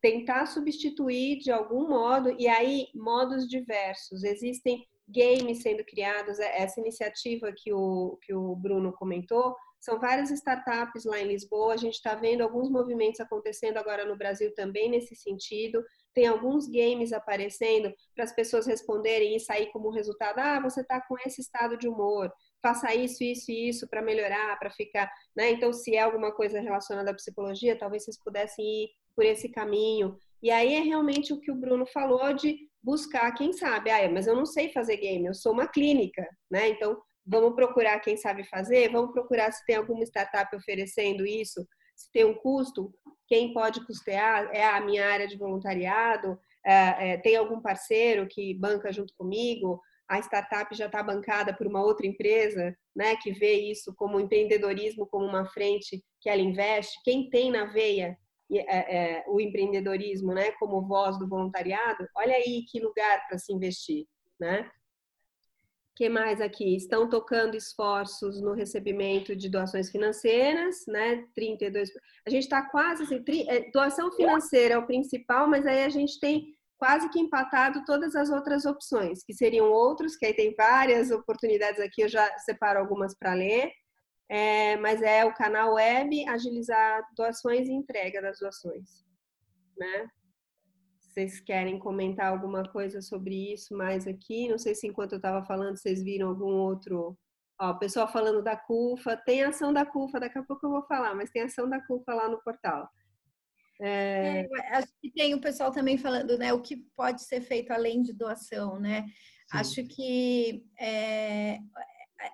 tentar substituir de algum modo, e aí modos diversos. Existem games sendo criados, é, essa iniciativa que o, que o Bruno comentou, são várias startups lá em Lisboa, a gente está vendo alguns movimentos acontecendo agora no Brasil também nesse sentido, tem alguns games aparecendo para as pessoas responderem e sair como resultado: ah, você está com esse estado de humor, faça isso, isso e isso para melhorar, para ficar. Né? Então, se é alguma coisa relacionada à psicologia, talvez vocês pudessem ir por esse caminho. E aí é realmente o que o Bruno falou de buscar quem sabe. Ah, mas eu não sei fazer game, eu sou uma clínica, né? Então, vamos procurar quem sabe fazer, vamos procurar se tem alguma startup oferecendo isso, se tem um custo, quem pode custear é a minha área de voluntariado, é, é, tem algum parceiro que banca junto comigo, a startup já está bancada por uma outra empresa, né, que vê isso como empreendedorismo como uma frente que ela investe. Quem tem na veia é, é, o empreendedorismo, né, como voz do voluntariado, olha aí que lugar para se investir, né? Que mais aqui? Estão tocando esforços no recebimento de doações financeiras, né? 32. A gente está quase assim, tri... É, doação financeira é o principal, mas aí a gente tem quase que empatado todas as outras opções, que seriam outros, que aí tem várias oportunidades aqui, eu já separo algumas para ler. É, mas é o canal web, agilizar doações e entrega das doações, né? Vocês querem comentar alguma coisa sobre isso mais aqui? Não sei se enquanto eu estava falando vocês viram algum outro. Ó, o pessoal falando da CUFA, tem ação da CUFA, daqui a pouco eu vou falar, mas tem ação da CUFA lá no portal. É... É, acho que tem o pessoal também falando, né, o que pode ser feito além de doação, né? Sim. Acho que é, é,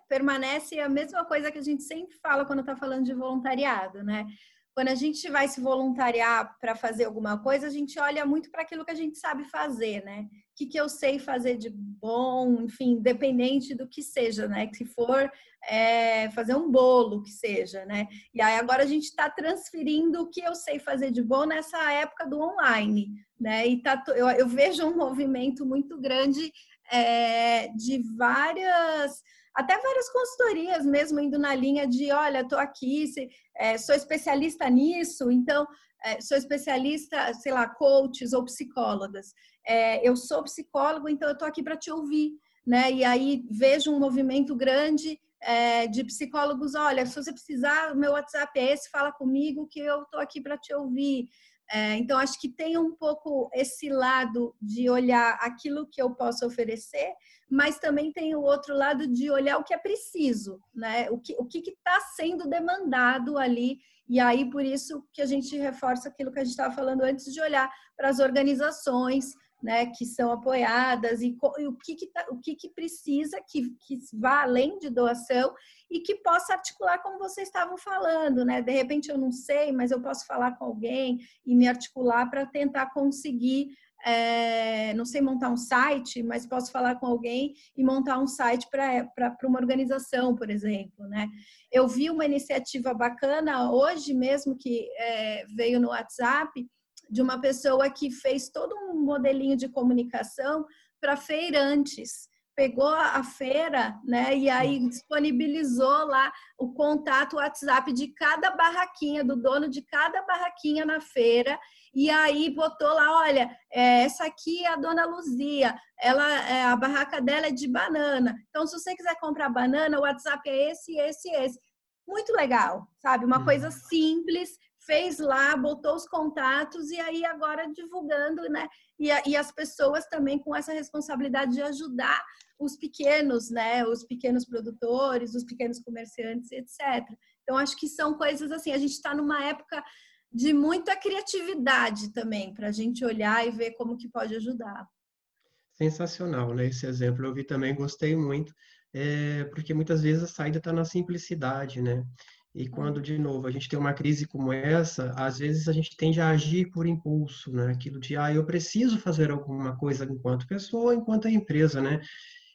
permanece a mesma coisa que a gente sempre fala quando está falando de voluntariado, né? Quando a gente vai se voluntariar para fazer alguma coisa, a gente olha muito para aquilo que a gente sabe fazer, né? O que, que eu sei fazer de bom, enfim, independente do que seja, né? Se for é, fazer um bolo, que seja, né? E aí agora a gente está transferindo o que eu sei fazer de bom nessa época do online, né? E tá, eu, eu vejo um movimento muito grande é, de várias até várias consultorias mesmo indo na linha de, olha, estou aqui, se, é, sou especialista nisso, então é, sou especialista, sei lá, coaches ou psicólogas. É, eu sou psicólogo, então eu estou aqui para te ouvir, né? E aí vejo um movimento grande é, de psicólogos, olha, se você precisar, meu WhatsApp é esse, fala comigo que eu estou aqui para te ouvir. É, então, acho que tem um pouco esse lado de olhar aquilo que eu posso oferecer, mas também tem o outro lado de olhar o que é preciso, né? O que o está sendo demandado ali. E aí, por isso que a gente reforça aquilo que a gente estava falando antes de olhar para as organizações, né, que são apoiadas e, e o, que, que, tá, o que, que precisa que, que vá além de doação e que possa articular como vocês estavam falando, né? De repente eu não sei, mas eu posso falar com alguém e me articular para tentar conseguir, é, não sei montar um site, mas posso falar com alguém e montar um site para uma organização, por exemplo, né? Eu vi uma iniciativa bacana hoje mesmo que é, veio no WhatsApp de uma pessoa que fez todo um modelinho de comunicação para feirantes. Pegou a feira, né, e aí disponibilizou lá o contato WhatsApp de cada barraquinha, do dono de cada barraquinha na feira, e aí botou lá, olha, é, essa aqui é a dona Luzia, ela, é, a barraca dela é de banana. Então, se você quiser comprar banana, o WhatsApp é esse, esse, esse. Muito legal, sabe? Uma coisa uhum. simples, fez lá, botou os contatos e aí agora divulgando, né? E, e, as pessoas também com essa responsabilidade de ajudar os pequenos, né? Os pequenos produtores, os pequenos comerciantes, etc. Então, acho que são coisas assim, a gente está numa época de muita criatividade também, para a gente olhar e ver como que pode ajudar. Sensacional, né? Esse exemplo eu vi também, gostei muito, é, porque muitas vezes a saída está na simplicidade, né? E quando, de novo, a gente tem uma crise como essa, às vezes a gente tende a agir por impulso, né? Aquilo de, ah, eu preciso fazer alguma coisa enquanto pessoa, enquanto empresa, né?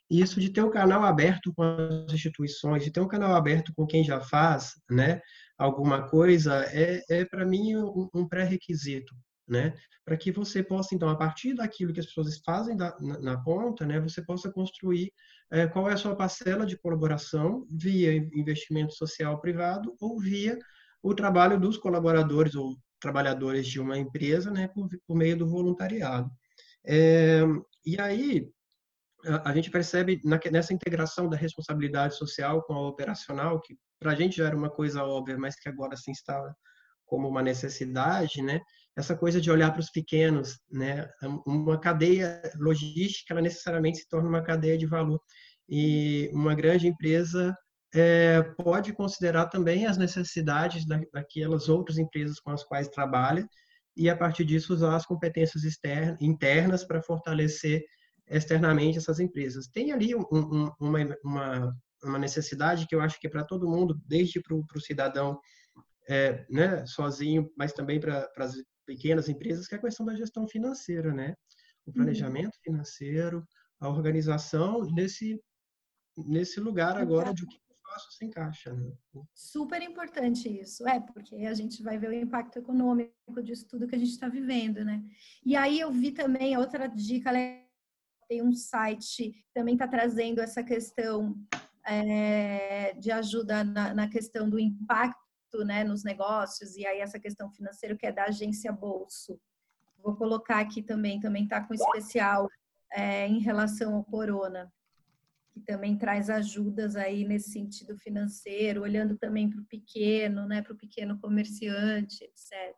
E isso de ter um canal aberto com as instituições, de ter um canal aberto com quem já faz, né? Alguma coisa, é, é para mim um, um pré-requisito, né? Para que você possa, então, a partir daquilo que as pessoas fazem da, na, na, ponta, né? Você possa construir qual é a sua parcela de colaboração via investimento social privado ou via o trabalho dos colaboradores ou trabalhadores de uma empresa, né, por, por meio do voluntariado. É, e aí a, a gente percebe na, nessa integração da responsabilidade social com a operacional, que para a gente já era uma coisa óbvia, mas que agora se instala como uma necessidade, né? Essa coisa de olhar para os pequenos, né? Uma cadeia logística, ela necessariamente se torna uma cadeia de valor e uma grande empresa é, pode considerar também as necessidades da, daquelas outras empresas com as quais trabalha e a partir disso usar as competências externas, internas para fortalecer externamente essas empresas. Tem ali um, um, uma, uma, uma necessidade que eu acho que é para todo mundo, desde para o cidadão é, né, sozinho, mas também para pequenas empresas, que é a questão da gestão financeira, né? O uhum. planejamento uhum. financeiro, a organização nesse, nesse lugar agora de o que eu faço se encaixa. Né? Super importante isso, é, porque a gente vai ver o impacto econômico disso tudo que a gente está vivendo, né? E aí eu vi também outra dica, tem um site que também está trazendo essa questão é, de ajuda na, na questão do impacto né, nos negócios, e aí essa questão financeira que é da agência Bolso. Vou colocar aqui também, também está com especial é, em relação ao corona, que também traz ajudas aí nesse sentido financeiro, olhando também para o pequeno, né, para o pequeno comerciante, etc.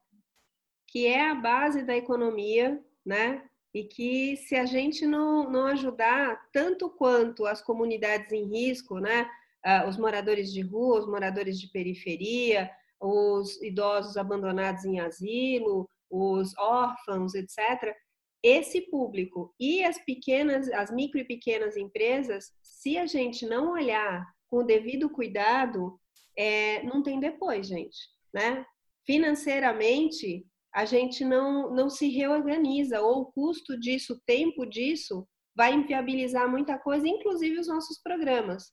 Que é a base da economia, né? E que se a gente não, não ajudar tanto quanto as comunidades em risco, né? Ah, os moradores de rua, os moradores de periferia, os idosos abandonados em asilo, os órfãos, etc. Esse público e as pequenas, as micro e pequenas empresas, se a gente não olhar com o devido cuidado, é, não tem depois, gente, né? Financeiramente, a gente não, não se reorganiza, ou o custo disso, o tempo disso, vai inviabilizar muita coisa, inclusive os nossos programas.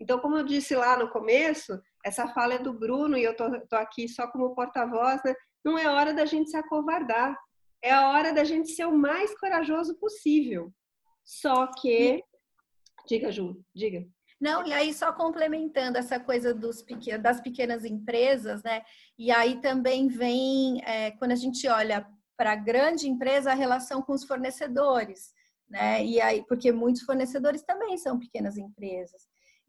Então, como eu disse lá no começo, essa fala é do Bruno e eu tô, tô aqui só como porta-voz, né? Não é hora da gente se acovardar. É a hora da gente ser o mais corajoso possível. Só que. Diga, Ju, diga. Não, e aí só complementando essa coisa dos das pequenas empresas, né? E aí também vem, é, quando a gente olha para a grande empresa, a relação com os fornecedores, né? E aí, porque muitos fornecedores também são pequenas empresas.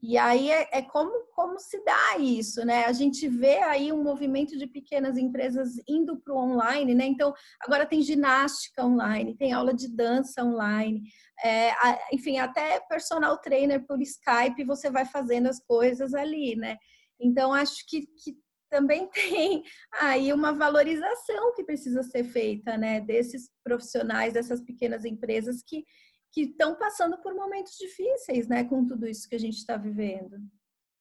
E aí é, é, como, como se dá isso, né? A gente vê aí um movimento de pequenas empresas indo para o online, né? Então, agora tem ginástica online, tem aula de dança online, é, enfim, até personal trainer por Skype, você vai fazendo as coisas ali, né? Então, acho que, que também tem aí uma valorização que precisa ser feita, né? Desses profissionais, dessas pequenas empresas que que estão passando por momentos difíceis, né, com tudo isso que a gente está vivendo.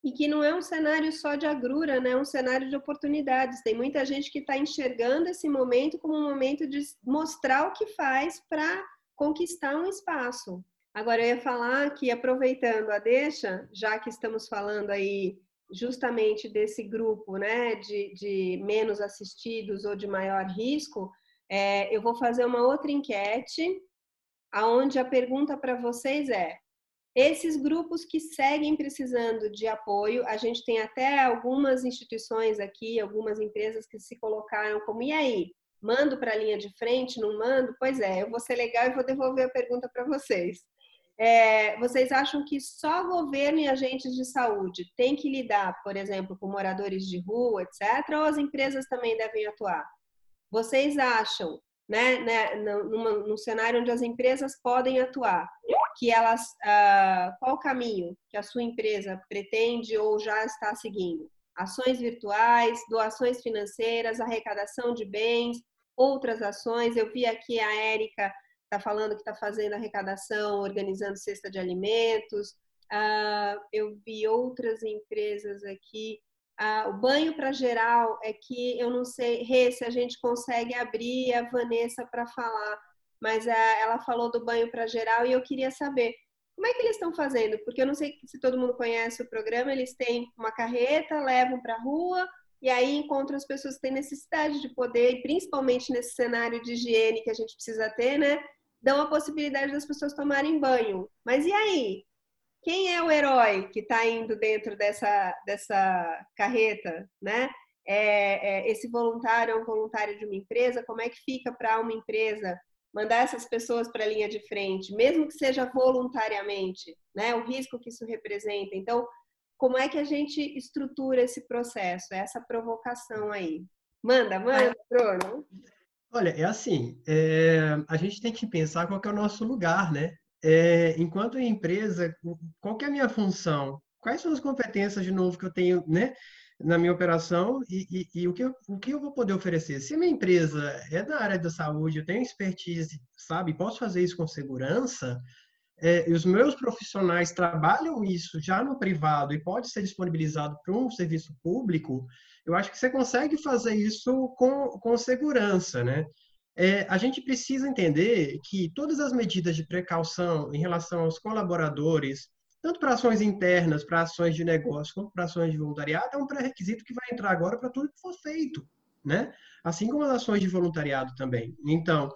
E que não é um cenário só de agrura, né? É um cenário de oportunidades. Tem muita gente que está enxergando esse momento como um momento de mostrar o que faz para conquistar um espaço. Agora, eu ia falar que, aproveitando a deixa, já que estamos falando aí justamente desse grupo, né, de, de menos assistidos ou de maior risco, é, eu vou fazer uma outra enquete aonde a pergunta para vocês é: esses grupos que seguem precisando de apoio, a gente tem até algumas instituições aqui, algumas empresas que se colocaram como e aí, mando para a linha de frente, não mando? Pois é, eu vou ser legal e vou devolver a pergunta para vocês. É, vocês acham que só governo e agentes de saúde têm que lidar, por exemplo, com moradores de rua, etc., ou as empresas também devem atuar? Vocês acham né, né numa, num cenário onde as empresas podem atuar, que elas, uh, qual o caminho que a sua empresa pretende ou já está seguindo? Ações virtuais, doações financeiras, arrecadação de bens, outras ações. Eu vi aqui a Érica está falando que está fazendo arrecadação, organizando cesta de alimentos. Uh, eu vi outras empresas aqui ah, o banho para geral é que eu não sei, Rê, se a gente consegue abrir a Vanessa para falar, mas ah, ela falou do banho para geral e eu queria saber como é que eles estão fazendo, porque eu não sei se todo mundo conhece o programa, eles têm uma carreta, levam para a rua e aí encontram as pessoas que têm necessidade de poder, e principalmente nesse cenário de higiene que a gente precisa ter, né? Dão a possibilidade das pessoas tomarem banho. Mas e aí? Quem é o herói que está indo dentro dessa, dessa carreta, né? É, é, esse voluntário é um voluntário de uma empresa, como é que fica para uma empresa mandar essas pessoas para a linha de frente, mesmo que seja voluntariamente, né? O risco que isso representa. Então, como é que a gente estrutura esse processo, essa provocação aí? Manda, manda, Bruno. Olha, é assim, é, a gente tem que pensar qual é o nosso lugar, né? É, enquanto empresa, qual é a minha função? Quais são as competências, de novo, que eu tenho né, na minha operação e, e, e o, que eu, o que eu vou poder oferecer? Se a minha empresa é da área da saúde, eu tenho expertise, sabe, posso fazer isso com segurança, é, os meus profissionais trabalham isso já no privado e pode ser disponibilizado para um serviço público, eu acho que você consegue fazer isso com, com segurança, né? É, a gente precisa entender que todas as medidas de precaução em relação aos colaboradores, tanto para ações internas, para ações de negócio, quanto para ações de voluntariado, é um pré-requisito que vai entrar agora para tudo que for feito, né? Assim como as ações de voluntariado também. Então,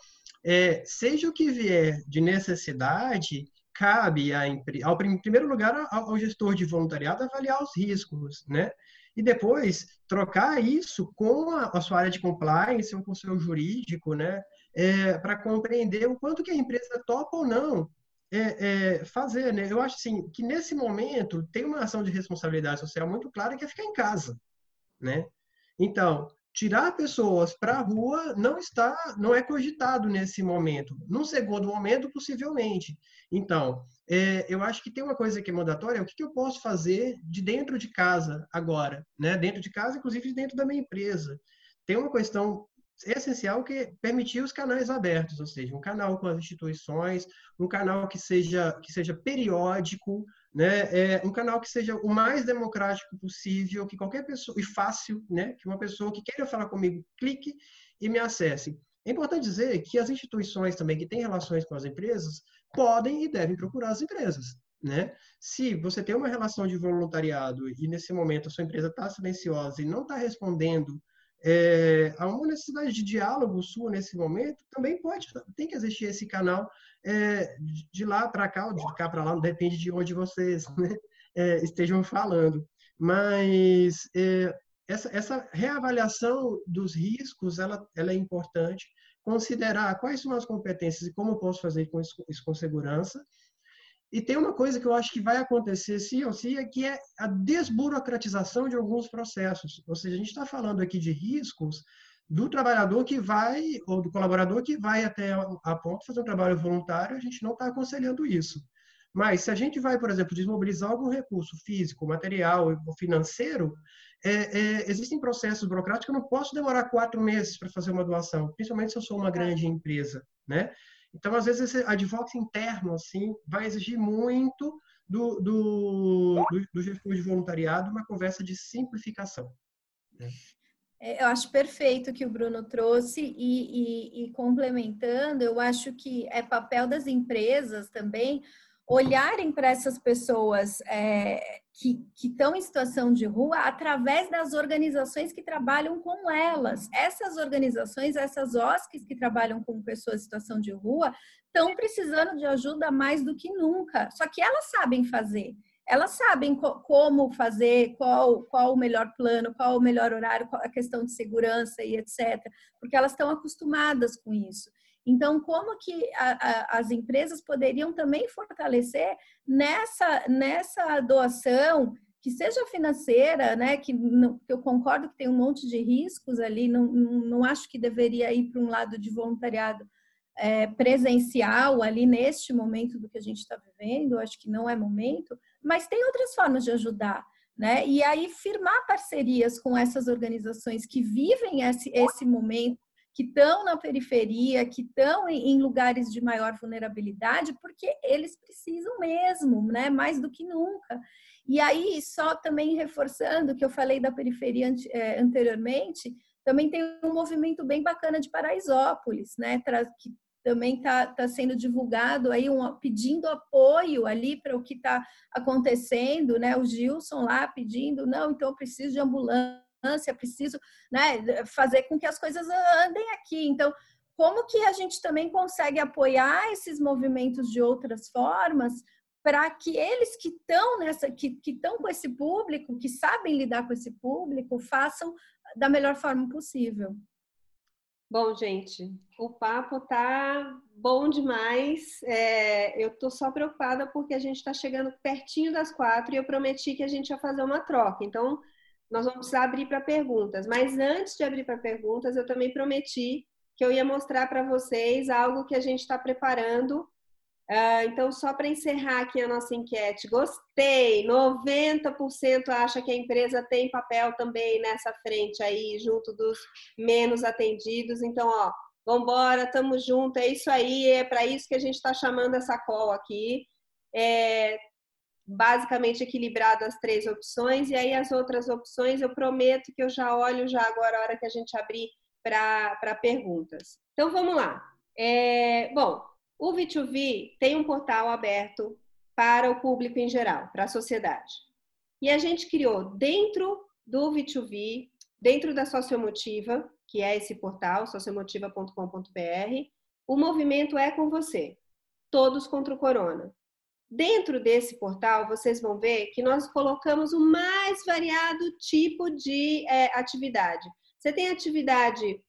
é, seja o que vier de necessidade, cabe a, ao em primeiro lugar ao, ao gestor de voluntariado avaliar os riscos, né? E depois trocar isso com a, a sua área de compliance ou com o seu jurídico, né, é, para compreender o quanto que a empresa topa ou não é, é, fazer, né? Eu acho assim que nesse momento tem uma ação de responsabilidade social muito clara que é ficar em casa, né? Então tirar pessoas para a rua não está, não é cogitado nesse momento. Num segundo momento, possivelmente. Então, é, eu acho que tem uma coisa que é mandatória, o que, que, eu posso fazer de dentro de casa agora, né? Dentro de casa, inclusive dentro da minha empresa. Tem uma questão essencial que é permitir os canais abertos, ou seja, um canal com as instituições, um canal que seja que seja periódico, né? É um canal que seja o mais democrático possível, que qualquer pessoa e fácil, né? Que uma pessoa que queira falar comigo clique e me acesse. É importante dizer que as instituições também que têm relações com as empresas podem e devem procurar as empresas. Né? Se você tem uma relação de voluntariado e nesse momento a sua empresa está silenciosa e não está respondendo é, a uma necessidade de diálogo sua nesse momento, também pode, tem que existir esse canal é, de lá para cá, ou de cá para lá, depende de onde vocês né, é, estejam falando. Mas é, essa, essa reavaliação dos riscos, ela, ela é importante, considerar quais são as competências e como posso fazer com isso, isso com segurança, e tem uma coisa que eu acho que vai acontecer sim ou sim, é que é a desburocratização de alguns processos. Ou seja, a gente está falando aqui de riscos do trabalhador que vai, ou do colaborador que vai até a ponto fazer um trabalho voluntário, a gente não está aconselhando isso. Mas se a gente vai, por exemplo, desmobilizar algum recurso físico, material ou financeiro, é, é, existem processos burocráticos que eu não posso demorar quatro meses para fazer uma doação, principalmente se eu sou uma grande empresa, né? Então, às vezes, esse advocacy interno, assim, vai exigir muito do, do, do, do gestor de voluntariado uma conversa de simplificação. Né? É, eu acho perfeito o que o Bruno trouxe e, e, e, complementando, eu acho que é papel das empresas também olharem para essas pessoas é, que estão em situação de rua através das organizações que trabalham com elas. Essas organizações, essas OSCs que trabalham com pessoas em situação de rua, estão precisando de ajuda mais do que nunca. Só que elas sabem fazer. Elas sabem co como fazer, qual, qual o melhor plano, qual o melhor horário, qual a questão de segurança e etc. Porque elas estão acostumadas com isso. Então, como que a, a, as empresas poderiam também fortalecer nessa, nessa doação, que seja financeira, né? Que, não, que eu concordo que tem um monte de riscos ali, não, não, não acho que deveria ir para um lado de voluntariado é, presencial ali neste momento do que a gente está vivendo, acho que não é momento, mas tem outras formas de ajudar. Né? E aí firmar parcerias com essas organizações que vivem esse, esse momento que estão na periferia, que estão em lugares de maior vulnerabilidade, porque eles precisam mesmo, né? Mais do que nunca. E aí, só também reforçando que eu falei da periferia é, anteriormente, também tem um movimento bem bacana de Paraisópolis, né? Que também está tá sendo divulgado aí um, pedindo apoio ali para o que está acontecendo, né? O Gilson lá pedindo, não, então eu preciso de ambulância é preciso né, fazer com que as coisas andem aqui. Então, como que a gente também consegue apoiar esses movimentos de outras formas para que eles que estão nessa, que estão com esse público, que sabem lidar com esse público, façam da melhor forma possível. Bom, gente, o papo tá bom demais. É, eu tô só preocupada porque a gente está chegando pertinho das quatro e eu prometi que a gente ia fazer uma troca. Então, nós vamos abrir para perguntas. Mas antes de abrir para perguntas, eu também prometi que eu ia mostrar para vocês algo que a gente está preparando. Uh, então, só para encerrar aqui a nossa enquete, gostei! 90% acha que a empresa tem papel também nessa frente aí, junto dos menos atendidos. Então, ó, vambora, tamo junto, é isso aí, é para isso que a gente está chamando essa call aqui. É, basicamente equilibrado as três opções, e aí as outras opções eu prometo que eu já olho já agora, a hora que a gente abrir para perguntas. Então vamos lá. É, bom, o V2V tem um portal aberto para o público em geral, para a sociedade. E a gente criou dentro do V2V, dentro da Sociomotiva, que é esse portal, sociomotiva.com.br, o movimento é com você. Todos contra o corona. Dentro desse portal, vocês vão ver que nós colocamos o mais variado tipo de é, atividade. Você tem atividade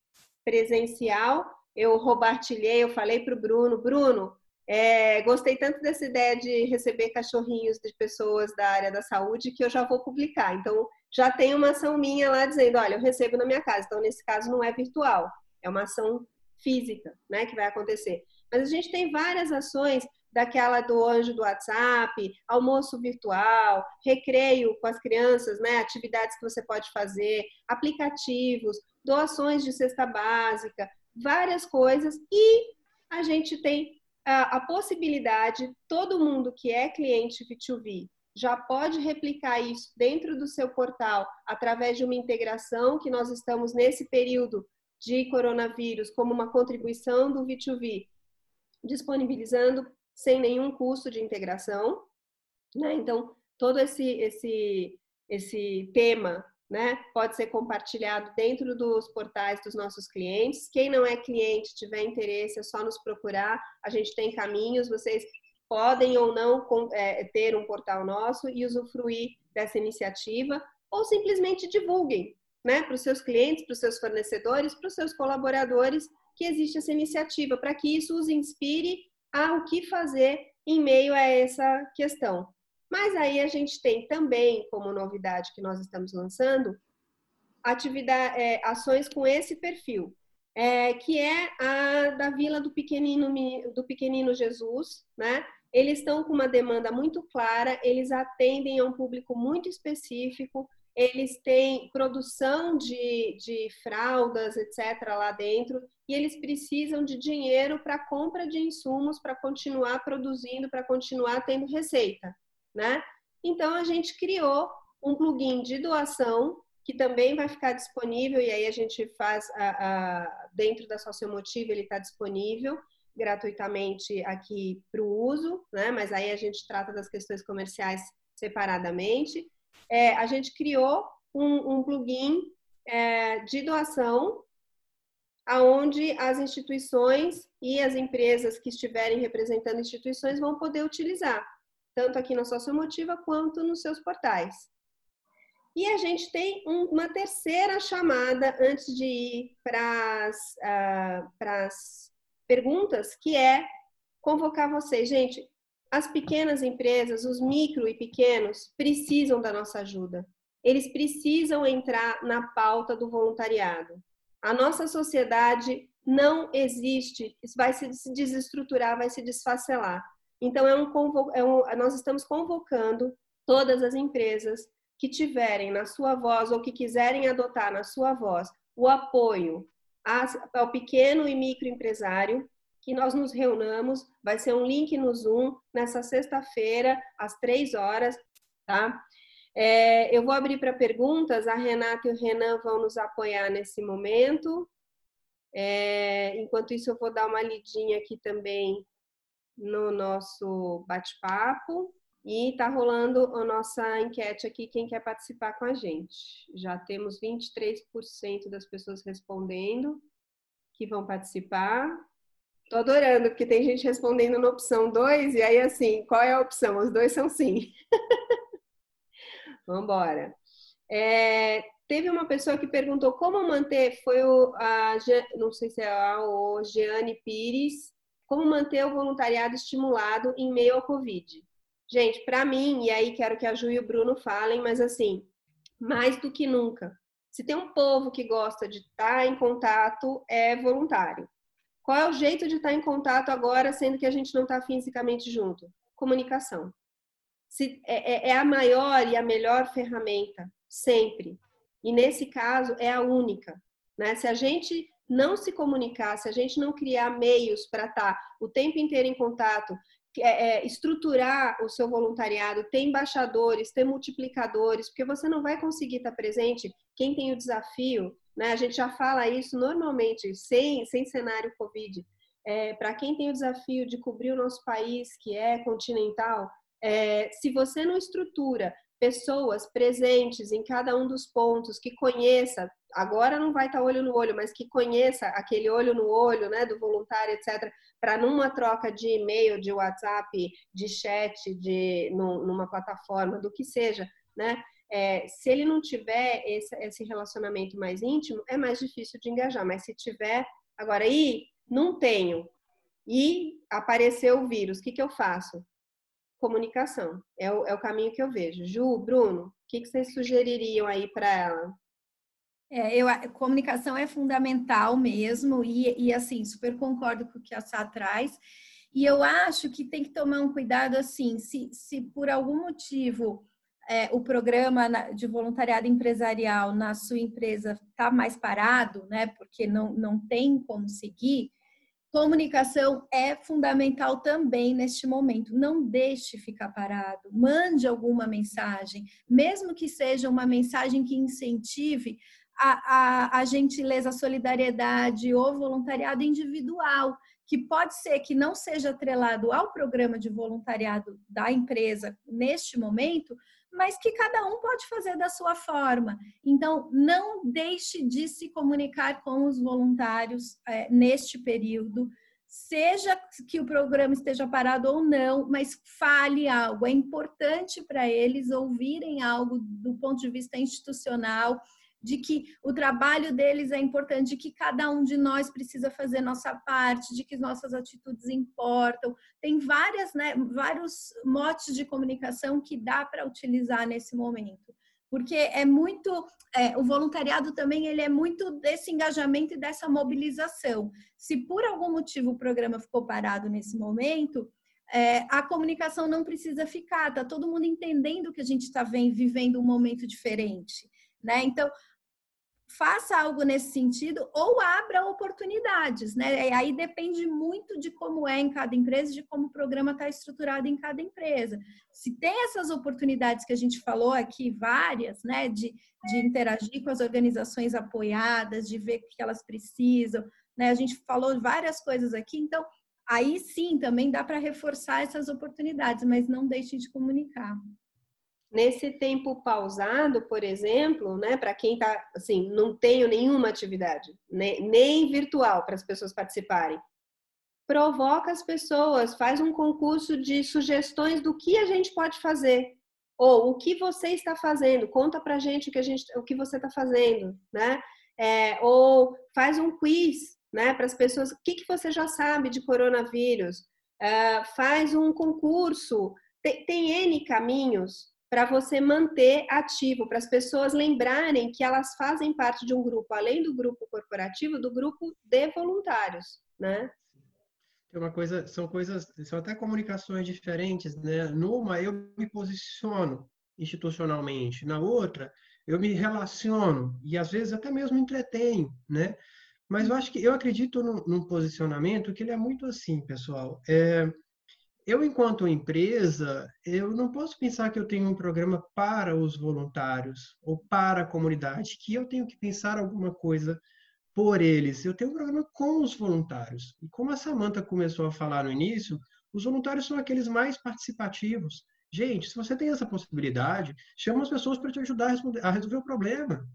presencial, eu robartilhei, eu falei para o Bruno, Bruno, é, gostei tanto dessa ideia de receber cachorrinhos de pessoas da área da saúde que eu já vou publicar. Então, já tem uma ação minha lá dizendo, olha, eu recebo na minha casa. Então, nesse caso, não é virtual, é uma ação física, né, que vai acontecer. Mas a gente tem várias ações daquela do anjo do WhatsApp, almoço virtual, recreio com as crianças, né, atividades que você pode fazer, aplicativos, doações de cesta básica, várias coisas. E a gente tem a, a possibilidade, todo mundo que é cliente V2V já pode replicar isso dentro do seu portal através de uma integração que nós estamos nesse período de coronavírus como uma contribuição do V2V, disponibilizando sem nenhum custo de integração. Né? Então, todo esse, esse, esse tema né, pode ser compartilhado dentro dos portais dos nossos clientes. Quem não é cliente, tiver interesse, é só nos procurar. A gente tem caminhos, vocês podem ou não é, ter um portal nosso e usufruir dessa iniciativa, ou simplesmente divulguem né, para os seus clientes, para os seus fornecedores, para os seus colaboradores que existe essa iniciativa, para que isso os inspire a o que fazer em meio a essa questão. Mas aí a gente tem também, como novidade que nós estamos lançando, atividade, é, ações com esse perfil, é, que é a da Vila do Pequenino, do Pequenino Jesus, né? Eles estão com uma demanda muito clara, eles atendem a um público muito específico, eles têm produção de, de fraldas, etc., lá dentro, e eles precisam de dinheiro para compra de insumos, para continuar produzindo, para continuar tendo receita né? Então a gente criou um plugin de doação que também vai ficar disponível e aí a gente faz a, a, dentro da Sociomotiva ele está disponível gratuitamente aqui para o uso, né? Mas aí a gente trata das questões comerciais separadamente. É, a gente criou um, um plugin é, de doação aonde as instituições e as empresas que estiverem representando instituições vão poder utilizar tanto aqui na Sociomotiva quanto nos seus portais. E a gente tem uma terceira chamada antes de ir para as uh, perguntas, que é convocar vocês. Gente, as pequenas empresas, os micro e pequenos, precisam da nossa ajuda. Eles precisam entrar na pauta do voluntariado. A nossa sociedade não existe, vai se desestruturar, vai se desfacelar. Então, é um, é um, nós estamos convocando todas as empresas que tiverem na sua voz ou que quiserem adotar na sua voz o apoio ao pequeno e microempresário, que nós nos reunamos, vai ser um link no Zoom nessa sexta-feira, às três horas, tá? É, eu vou abrir para perguntas, a Renata e o Renan vão nos apoiar nesse momento. É, enquanto isso, eu vou dar uma lidinha aqui também no nosso bate-papo e está rolando a nossa enquete aqui, quem quer participar com a gente. Já temos 23% das pessoas respondendo que vão participar. Tô adorando, porque tem gente respondendo na opção 2, e aí assim, qual é a opção? Os dois são sim. Vamos embora. É, teve uma pessoa que perguntou como manter, foi o, a, não sei se é a o Jeane Pires, como manter o voluntariado estimulado em meio ao Covid? Gente, para mim, e aí quero que a Ju e o Bruno falem, mas assim, mais do que nunca, se tem um povo que gosta de estar em contato, é voluntário. Qual é o jeito de estar em contato agora, sendo que a gente não está fisicamente junto? Comunicação. Se, é, é, é a maior e a melhor ferramenta, sempre. E nesse caso, é a única. Né? Se a gente não se comunicar, se a gente não criar meios para estar tá o tempo inteiro em contato, é, é, estruturar o seu voluntariado, ter embaixadores, ter multiplicadores, porque você não vai conseguir estar presente. Quem tem o desafio né? A gente já fala isso normalmente, sem, sem cenário Covid. É, Para quem tem o desafio de cobrir o nosso país, que é continental, é, se você não estrutura pessoas presentes em cada um dos pontos, que conheça, agora não vai estar olho no olho, mas que conheça aquele olho no olho, né, do voluntário, etc., para numa troca de e-mail, de WhatsApp, de chat, de numa plataforma, do que seja, né? É, se ele não tiver esse, esse relacionamento mais íntimo, é mais difícil de engajar. Mas se tiver, agora aí não tenho e apareceu o vírus, o que, que eu faço? comunicação. É o, é o caminho que eu vejo. Ju, Bruno, o que, que vocês sugeririam aí para ela? É, eu, a comunicação é fundamental mesmo, e, e assim, super concordo com o que a Sá traz. E eu acho que tem que tomar um cuidado assim, se, se por algum motivo é, o programa de voluntariado empresarial na sua empresa está mais parado, né? Porque não, não tem como seguir, Comunicação é fundamental também neste momento. Não deixe ficar parado. Mande alguma mensagem, mesmo que seja uma mensagem que incentive a, a, a gentileza, a solidariedade ou voluntariado individual, que pode ser que não seja atrelado ao programa de voluntariado da empresa neste momento, mas que cada um pode fazer da sua forma. Então, não deixe de se comunicar com os voluntários é, neste período, seja que o programa esteja parado ou não, mas fale algo. É importante para eles ouvirem algo do ponto de vista institucional de que o trabalho deles é importante, de que cada um de nós precisa fazer nossa parte, de que nossas atitudes importam. Tem várias, né, vários motes de comunicação que dá para utilizar nesse momento. Porque é muito, é, o voluntariado também ele é muito desse engajamento e dessa mobilização. Se por algum motivo o programa ficou parado nesse momento, é, a comunicação não precisa ficar, tá todo mundo entendendo que a gente está vivendo um momento diferente. Né? Então, faça algo nesse sentido ou abra oportunidades, né? Aí depende muito de como é em cada empresa, de como o programa está estruturado em cada empresa. Se tem essas oportunidades que a gente falou aqui, várias, né? De, de interagir com as organizações apoiadas, de ver o que elas precisam, né? A gente falou várias coisas aqui, então aí sim também dá para reforçar essas oportunidades, mas não deixe de comunicar. Nesse tempo pausado, por exemplo, né, para quem está assim, não tenho nenhuma atividade, nem, nem virtual para as pessoas participarem, provoca as pessoas, faz um concurso de sugestões do que a gente pode fazer ou o que você está fazendo, conta para gente o que a gente, o que você está fazendo, né? É, ou faz um quiz, né, para as pessoas, o que, que você já sabe de coronavírus? É, faz um concurso, tem, tem N caminhos para você manter ativo, para as pessoas lembrarem que elas fazem parte de um grupo, além do grupo corporativo, do grupo de voluntários, né? Tem uma coisa, são coisas, são até comunicações diferentes, né? Numa eu me posiciono institucionalmente, na outra eu me relaciono e às vezes até mesmo entretenho, né? Mas eu acho que eu acredito num, num posicionamento que ele é muito assim, pessoal. É, eu, enquanto empresa, eu não posso pensar que eu tenho um programa para os voluntários ou para a comunidade, que eu tenho que pensar alguma coisa por eles. Eu tenho um programa com os voluntários. E como a Samanta começou a falar no início, os voluntários são aqueles mais participativos. Gente, se você tem essa possibilidade, chama as pessoas para te ajudar a resolver o problema.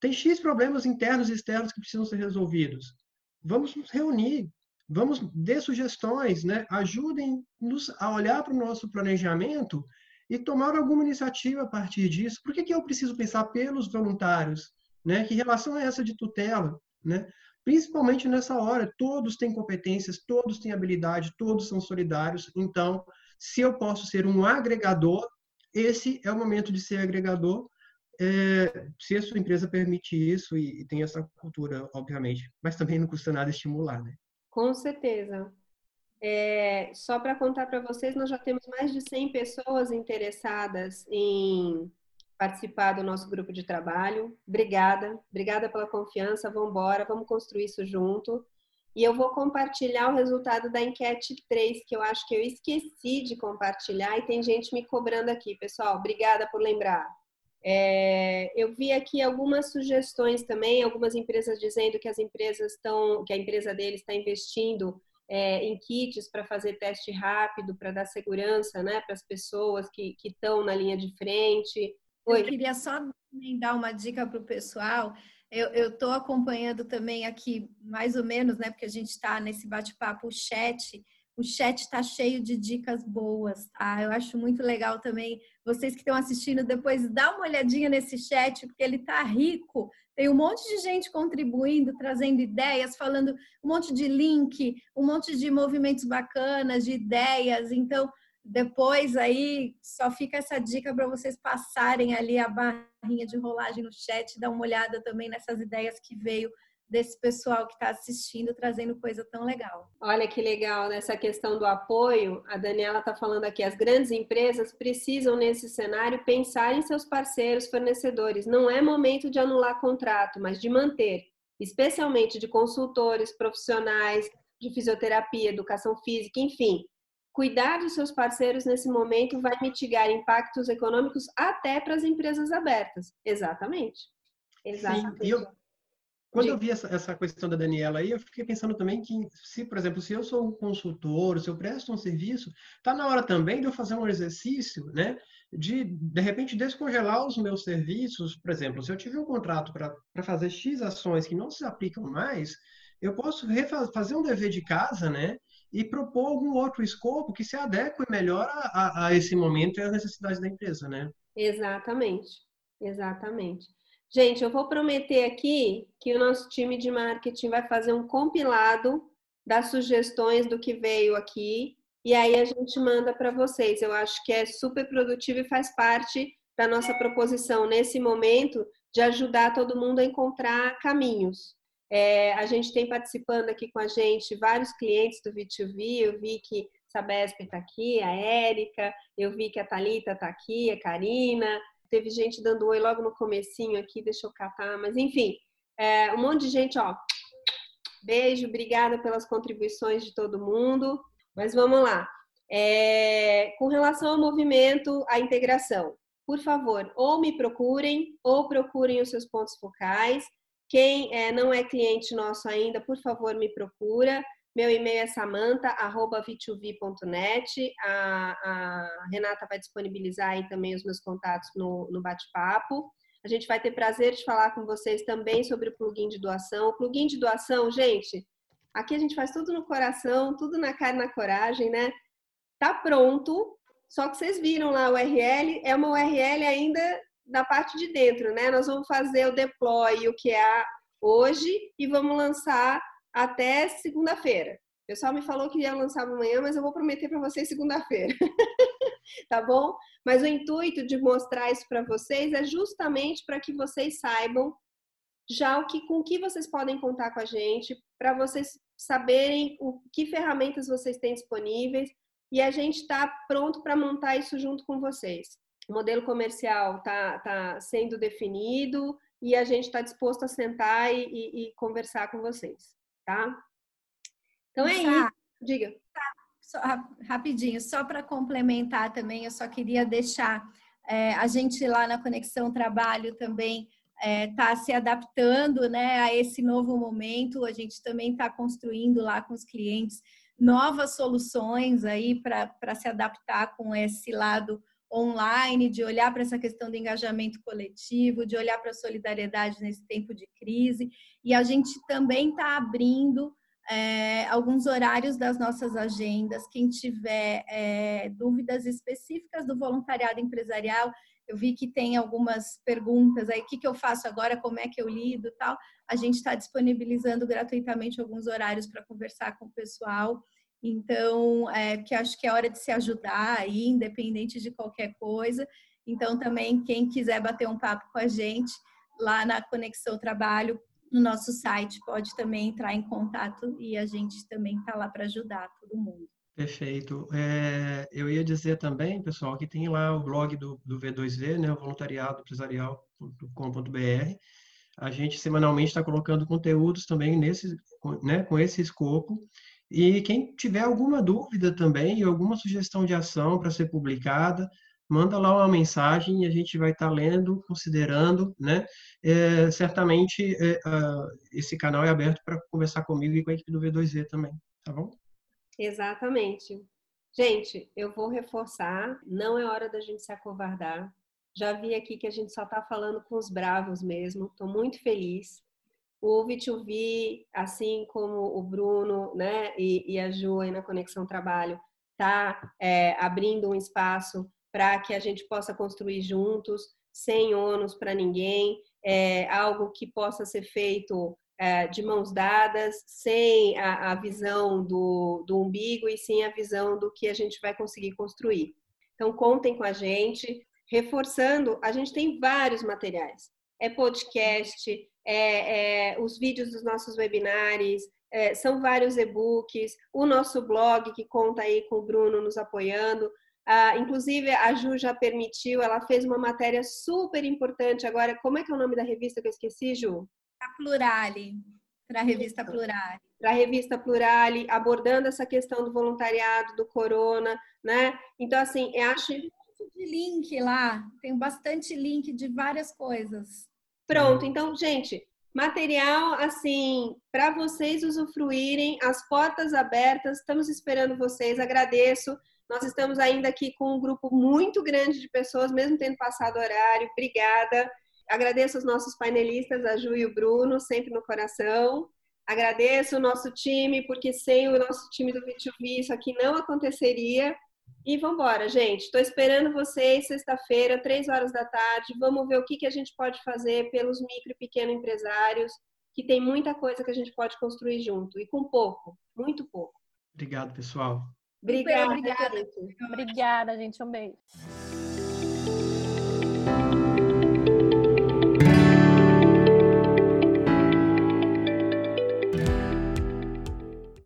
Tem X problemas internos e externos que precisam ser resolvidos. Vamos nos reunir, Vamos dar sugestões, né? ajudem-nos a olhar para o nosso planejamento e tomar alguma iniciativa a partir disso. Por que, que eu preciso pensar pelos voluntários? Né? Que relação é essa de tutela? Né? Principalmente nessa hora, todos têm competências, todos têm habilidade, todos são solidários. Então, se eu posso ser um agregador, esse é o momento de ser agregador, é, se a sua empresa permite isso e, e tem essa cultura, obviamente. Mas também não custa nada estimular, né? Com certeza. É, só para contar para vocês, nós já temos mais de 100 pessoas interessadas em participar do nosso grupo de trabalho. Obrigada, obrigada pela confiança. Vamos embora, vamos construir isso junto. E eu vou compartilhar o resultado da enquete 3, que eu acho que eu esqueci de compartilhar e tem gente me cobrando aqui, pessoal. Obrigada por lembrar. É, eu vi aqui algumas sugestões também, algumas empresas dizendo que as empresas estão, que a empresa deles está investindo é, em kits para fazer teste rápido, para dar segurança né, para as pessoas que estão na linha de frente. Oi. Eu queria só dar uma dica para o pessoal. Eu estou acompanhando também aqui, mais ou menos, né? Porque a gente está nesse bate-papo, chat. O chat está cheio de dicas boas, tá? Eu acho muito legal também. Vocês que estão assistindo, depois dá uma olhadinha nesse chat, porque ele está rico. Tem um monte de gente contribuindo, trazendo ideias, falando um monte de link, um monte de movimentos bacanas, de ideias. Então, depois aí só fica essa dica para vocês passarem ali a barrinha de rolagem no chat, dar uma olhada também nessas ideias que veio desse pessoal que está assistindo, trazendo coisa tão legal. Olha que legal nessa questão do apoio. A Daniela está falando aqui, as grandes empresas precisam nesse cenário pensar em seus parceiros fornecedores. Não é momento de anular contrato, mas de manter, especialmente de consultores, profissionais de fisioterapia, educação física, enfim cuidar dos seus parceiros nesse momento vai mitigar impactos econômicos até para as empresas abertas. Exatamente. Exatamente. Sim, eu, quando eu vi essa, essa questão da Daniela aí, eu fiquei pensando também que, se, por exemplo, se eu sou um consultor, se eu presto um serviço, está na hora também de eu fazer um exercício, né? De, de repente, descongelar os meus serviços. Por exemplo, se eu tiver um contrato para fazer X ações que não se aplicam mais, eu posso fazer um dever de casa, né? e propor algum outro escopo que se adeque melhor a, a, esse momento e às necessidades da empresa, né? Exatamente, exatamente. Gente, eu vou prometer aqui que o nosso time de marketing vai fazer um compilado das sugestões do que veio aqui e aí a gente manda para vocês. Eu acho que é super produtivo e faz parte da nossa proposição nesse momento de ajudar todo mundo a encontrar caminhos. É, a gente tem participando aqui com a gente vários clientes do V2V. Eu vi que Sabesp está aqui, a Érica, eu vi que a Talita está aqui, a Karina. Teve gente dando oi logo no comecinho aqui, deixa eu catar, mas enfim, é, um monte de gente, ó. Beijo, obrigada pelas contribuições de todo mundo. Mas vamos lá. É, com relação ao movimento, a integração, por favor, ou me procurem, ou procurem os seus pontos focais. Quem é, não é cliente nosso ainda, por favor, me procura. Meu e-mail é samanta.v2v.net. A, a, Renata vai disponibilizar aí também os meus contatos no, no bate-papo. A gente vai ter prazer de falar com vocês também sobre o plugin de doação. O plugin de doação, gente, aqui a gente faz tudo no coração, tudo na cara e na coragem, né? Tá pronto, só que vocês viram lá o URL, é uma URL ainda da parte de dentro, né? Nós vamos fazer o deploy, o que é hoje, e vamos lançar até segunda-feira. O pessoal me falou que ia lançar amanhã, mas eu vou prometer para vocês segunda-feira. tá bom? Mas o intuito de mostrar isso para vocês é justamente para que vocês saibam já o que com que vocês podem contar com a gente, para vocês saberem o que ferramentas vocês têm disponíveis e a gente está pronto para montar isso junto com vocês o modelo comercial está tá sendo definido e a gente está disposto a sentar e, e, e, conversar com vocês, tá? Então é tá. isso. Diga. Tá. Só, rapidinho, só para complementar também, eu só queria deixar é, a gente lá na Conexão Trabalho também está é, tá se adaptando né, a esse novo momento. A gente também está construindo lá com os clientes novas soluções aí para se adaptar com esse lado online, de olhar para essa questão do engajamento coletivo, de olhar para a solidariedade nesse tempo de crise. E a gente também está abrindo é, alguns horários das nossas agendas. Quem tiver é, dúvidas específicas do voluntariado empresarial, eu vi que tem algumas perguntas aí, o que, que eu faço agora, como é que eu lido tal. A gente está disponibilizando gratuitamente alguns horários para conversar com o pessoal. Então, é, que acho que é hora de se ajudar aí, independente de qualquer coisa. Então, também, quem quiser bater um papo com a gente lá na Conexão Trabalho, no nosso site, pode também entrar em contato e a gente também está lá para ajudar todo mundo. Perfeito. É, eu ia dizer também, pessoal, que tem lá o blog do, do V2V, né, o voluntariado empresarial.com.br. A gente semanalmente está colocando conteúdos também nesse, né, com esse escopo. E quem tiver alguma dúvida também, alguma sugestão de ação para ser publicada, manda lá uma mensagem e a gente vai estar tá lendo, considerando, né? É, certamente é, esse canal é aberto para conversar comigo e com a equipe do V2V também, tá bom? Exatamente. Gente, eu vou reforçar, não é hora da gente se acovardar. Já vi aqui que a gente só está falando com os bravos mesmo. Estou muito feliz. O V2V, assim como o Bruno né, e, e a Ju aí na Conexão Trabalho, está é, abrindo um espaço para que a gente possa construir juntos, sem ônus para ninguém, é, algo que possa ser feito é, de mãos dadas, sem a, a visão do, do umbigo e sim a visão do que a gente vai conseguir construir. Então, contem com a gente, reforçando, a gente tem vários materiais. É podcast, é, é, os vídeos dos nossos webinários, é, são vários e-books, o nosso blog que conta aí com o Bruno nos apoiando. Ah, inclusive, a Ju já permitiu, ela fez uma matéria super importante agora. Como é que é o nome da revista que eu esqueci, Ju? A Plurale, para a revista Plurale. Para a revista Plurale, abordando essa questão do voluntariado, do corona, né? Então, assim, eu acho. de link lá, tem bastante link de várias coisas. Pronto, então, gente, material assim para vocês usufruírem, as portas abertas. Estamos esperando vocês. Agradeço. Nós estamos ainda aqui com um grupo muito grande de pessoas, mesmo tendo passado horário. Obrigada. Agradeço os nossos painelistas, a Ju e o Bruno, sempre no coração. Agradeço o nosso time, porque sem o nosso time do V2V isso aqui não aconteceria. E vamos embora, gente. Estou esperando vocês sexta-feira, três horas da tarde. Vamos ver o que, que a gente pode fazer pelos micro e pequeno empresários, que tem muita coisa que a gente pode construir junto. E com pouco, muito pouco. Obrigado, pessoal. Obrigada. Obrigada, obrigada gente. Um beijo.